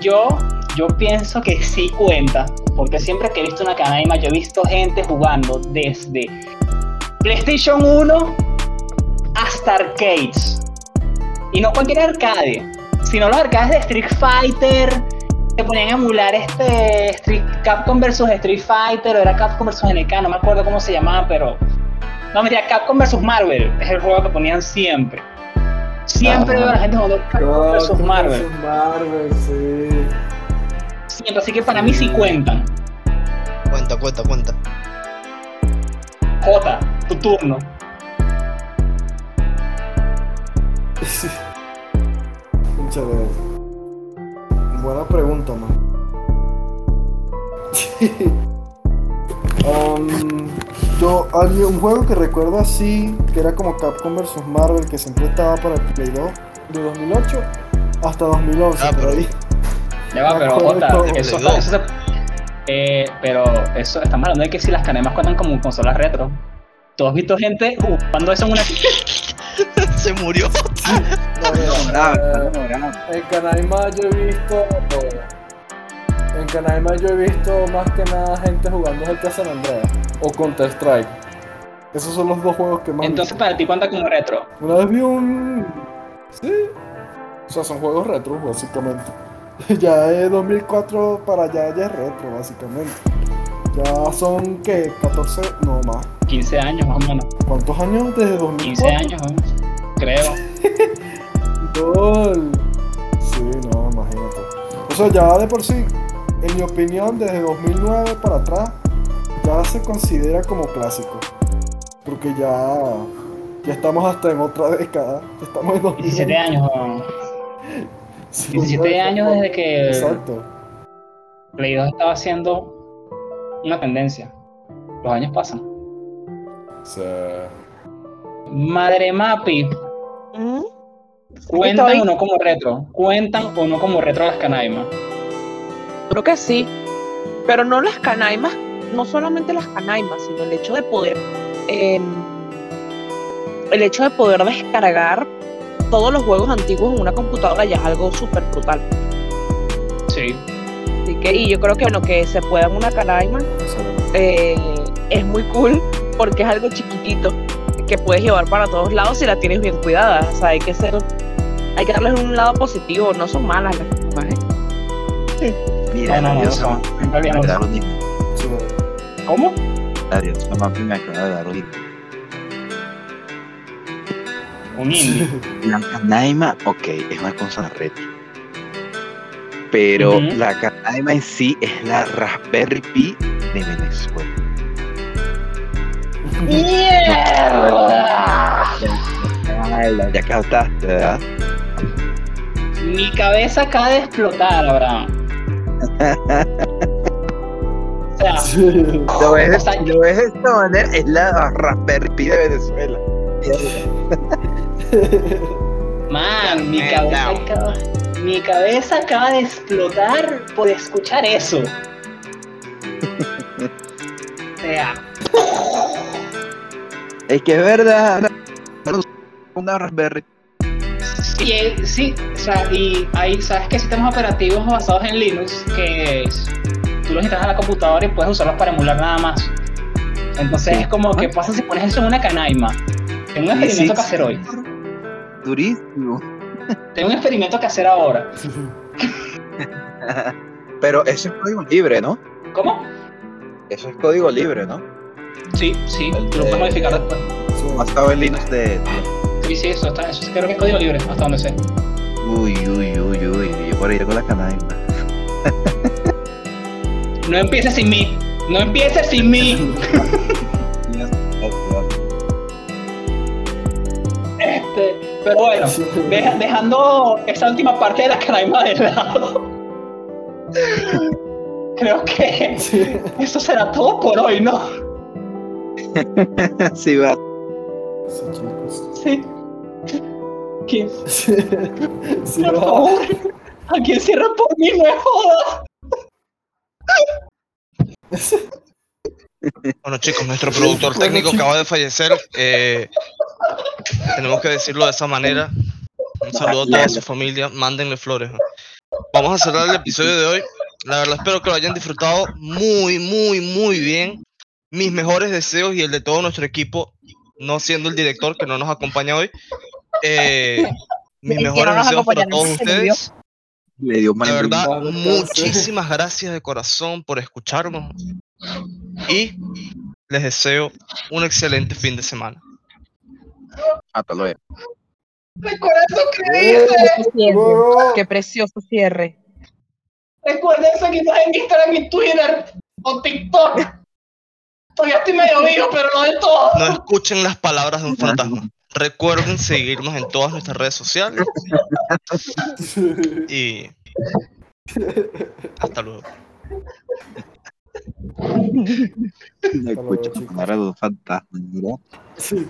Yo, yo pienso que sí cuenta, porque siempre que he visto una canaima, yo he visto gente jugando desde PlayStation 1 hasta arcades. Y no cualquier arcade, sino los arcades de Street Fighter, que ponían a emular este Street, Capcom vs Street Fighter, o era Capcom vs NK, no me acuerdo cómo se llamaba, pero... No, mira, Capcom vs Marvel es el juego que ponían siempre. Siempre Ajá. veo a la gente jugando Capcom vs Capcom Marvel. versus Marvel, sí. siempre, así que para mí sí cuentan. Cuenta, cuenta, cuenta. Jota, tu turno. Chévere. Buena pregunta, man. Um, yo, hay un juego que recuerdo así, que era como Capcom vs Marvel, que siempre estaba para el Play 2, de 2008 hasta 2011, Ah, pero- ahí. Ya va, pero Jota, eso, eso se- eh, pero eso, estamos hablando de que si las canemas cuentan como consolas retro. ¿Tú has visto gente jugando eso en una... Se murió. En Canaima yo he visto. En Canaima yo he visto más que nada gente jugando el San Andreas o Counter Strike. Esos son los dos juegos que más. Entonces para ti cuenta como retro. Una vez vi un. Sí. O sea, son juegos retro, básicamente. Ya es 2004 para allá, ya es retro, básicamente. Ya son, ¿qué? 14, no más. 15 años más o menos. ¿Cuántos años desde 2004? 15 años, creo. Gol. Sí, no, imagínate. O sea, ya de por sí, en mi opinión, desde 2009 para atrás, ya se considera como clásico. Porque ya, ya estamos hasta en otra década. Estamos en 2009. 17 años. ¿no? Sí, 17 ya años desde que Exacto. Play 2 estaba haciendo una tendencia. Los años pasan. Sí. Madre Mapi, ¿Mm? ¿cuentan Estoy. o no como retro? ¿Cuentan o no como retro las canaimas? Creo que sí. Pero no las canaimas, no solamente las canaimas, sino el hecho de poder. em, el hecho de poder descargar todos los juegos antiguos en una computadora ya es algo súper brutal. Sí. Así que, y yo creo que bueno, que se pueda en una canaima eh, es muy cool porque es algo chiquitito que puedes llevar para todos lados si la tienes bien cuidada. O sea, hay que ser, hay que darles un lado positivo, no son malas las canamas, ¿eh? Mira, No, no. ¿Cómo? Adiós, mamá me acaba de dar un. Un indie. La Canaima, ok, es una consola retro. Pero Ujú. la Canaima en sí es la Raspberry Pi de Venezuela. ¡Mierda! Ya captaste, ¿verdad? Mi cabeza acaba de explotar, Abraham. O sea. Lo ves, O sea, lo ves de esta manera, es la Raspberry Pi de Venezuela. man, mi cabeza acaba, mi cabeza acaba de explotar por escuchar eso. O sea, Es que es verdad. Una Raspberry. sí, sí, o sea, y hay, sabes que sistemas operativos basados en Linux que es- tú los instalas a la computadora y puedes usarlos para emular nada más. Entonces Sí. es como que pasa si pones eso en una canaima. Tengo un experimento sí, que hacer hoy. Durísimo. Tengo un experimento que hacer ahora. Pero eso es código libre, ¿no? ¿Cómo? Eso es código libre, ¿no? Sí, sí, El tú lo puedes de- modificar después. Sí. Basado en Linux de. Sí, sí, eso está, eso creo que es código libre, hasta donde sé. Uy, uy, uy, uy. Yo por ahí con la canaima. No empieces sin mí. No empieces sin mí. pero bueno, deja- dejando esa última parte de la canaima de lado. Creo que Sí. eso será todo por hoy, ¿no? sí, va. Sí, chicos. Sí. ¿Quién? Sí, Por va. favor. Alguien cierra por mí, no joda. Bueno chicos, nuestro productor técnico acaba de fallecer. eh, tenemos que decirlo de esa manera. Un saludo a toda su familia. Mándenle flores. Vamos a cerrar el episodio de hoy. La verdad espero que lo hayan disfrutado muy, muy, muy bien. Mis mejores deseos y el de todo nuestro equipo, no siendo el director que no nos acompaña hoy. Eh, mis no mejores nos deseos para todos ustedes. Le dio mal De verdad, muchísimas gracias de corazón por escucharnos y les deseo un excelente fin de semana. Hasta luego. De corazón Qué. Qué precioso cierre. Recuerden seguirnos en Instagram y Twitter o TikTok. Todavía estoy medio vivo, pero no del todo. No escuchen las palabras de un fantasma. Recuerden seguirnos en todas nuestras redes sociales. Y. Hasta luego. Escucha, chicos. palabras de un fantasma, ¿verdad? Sí.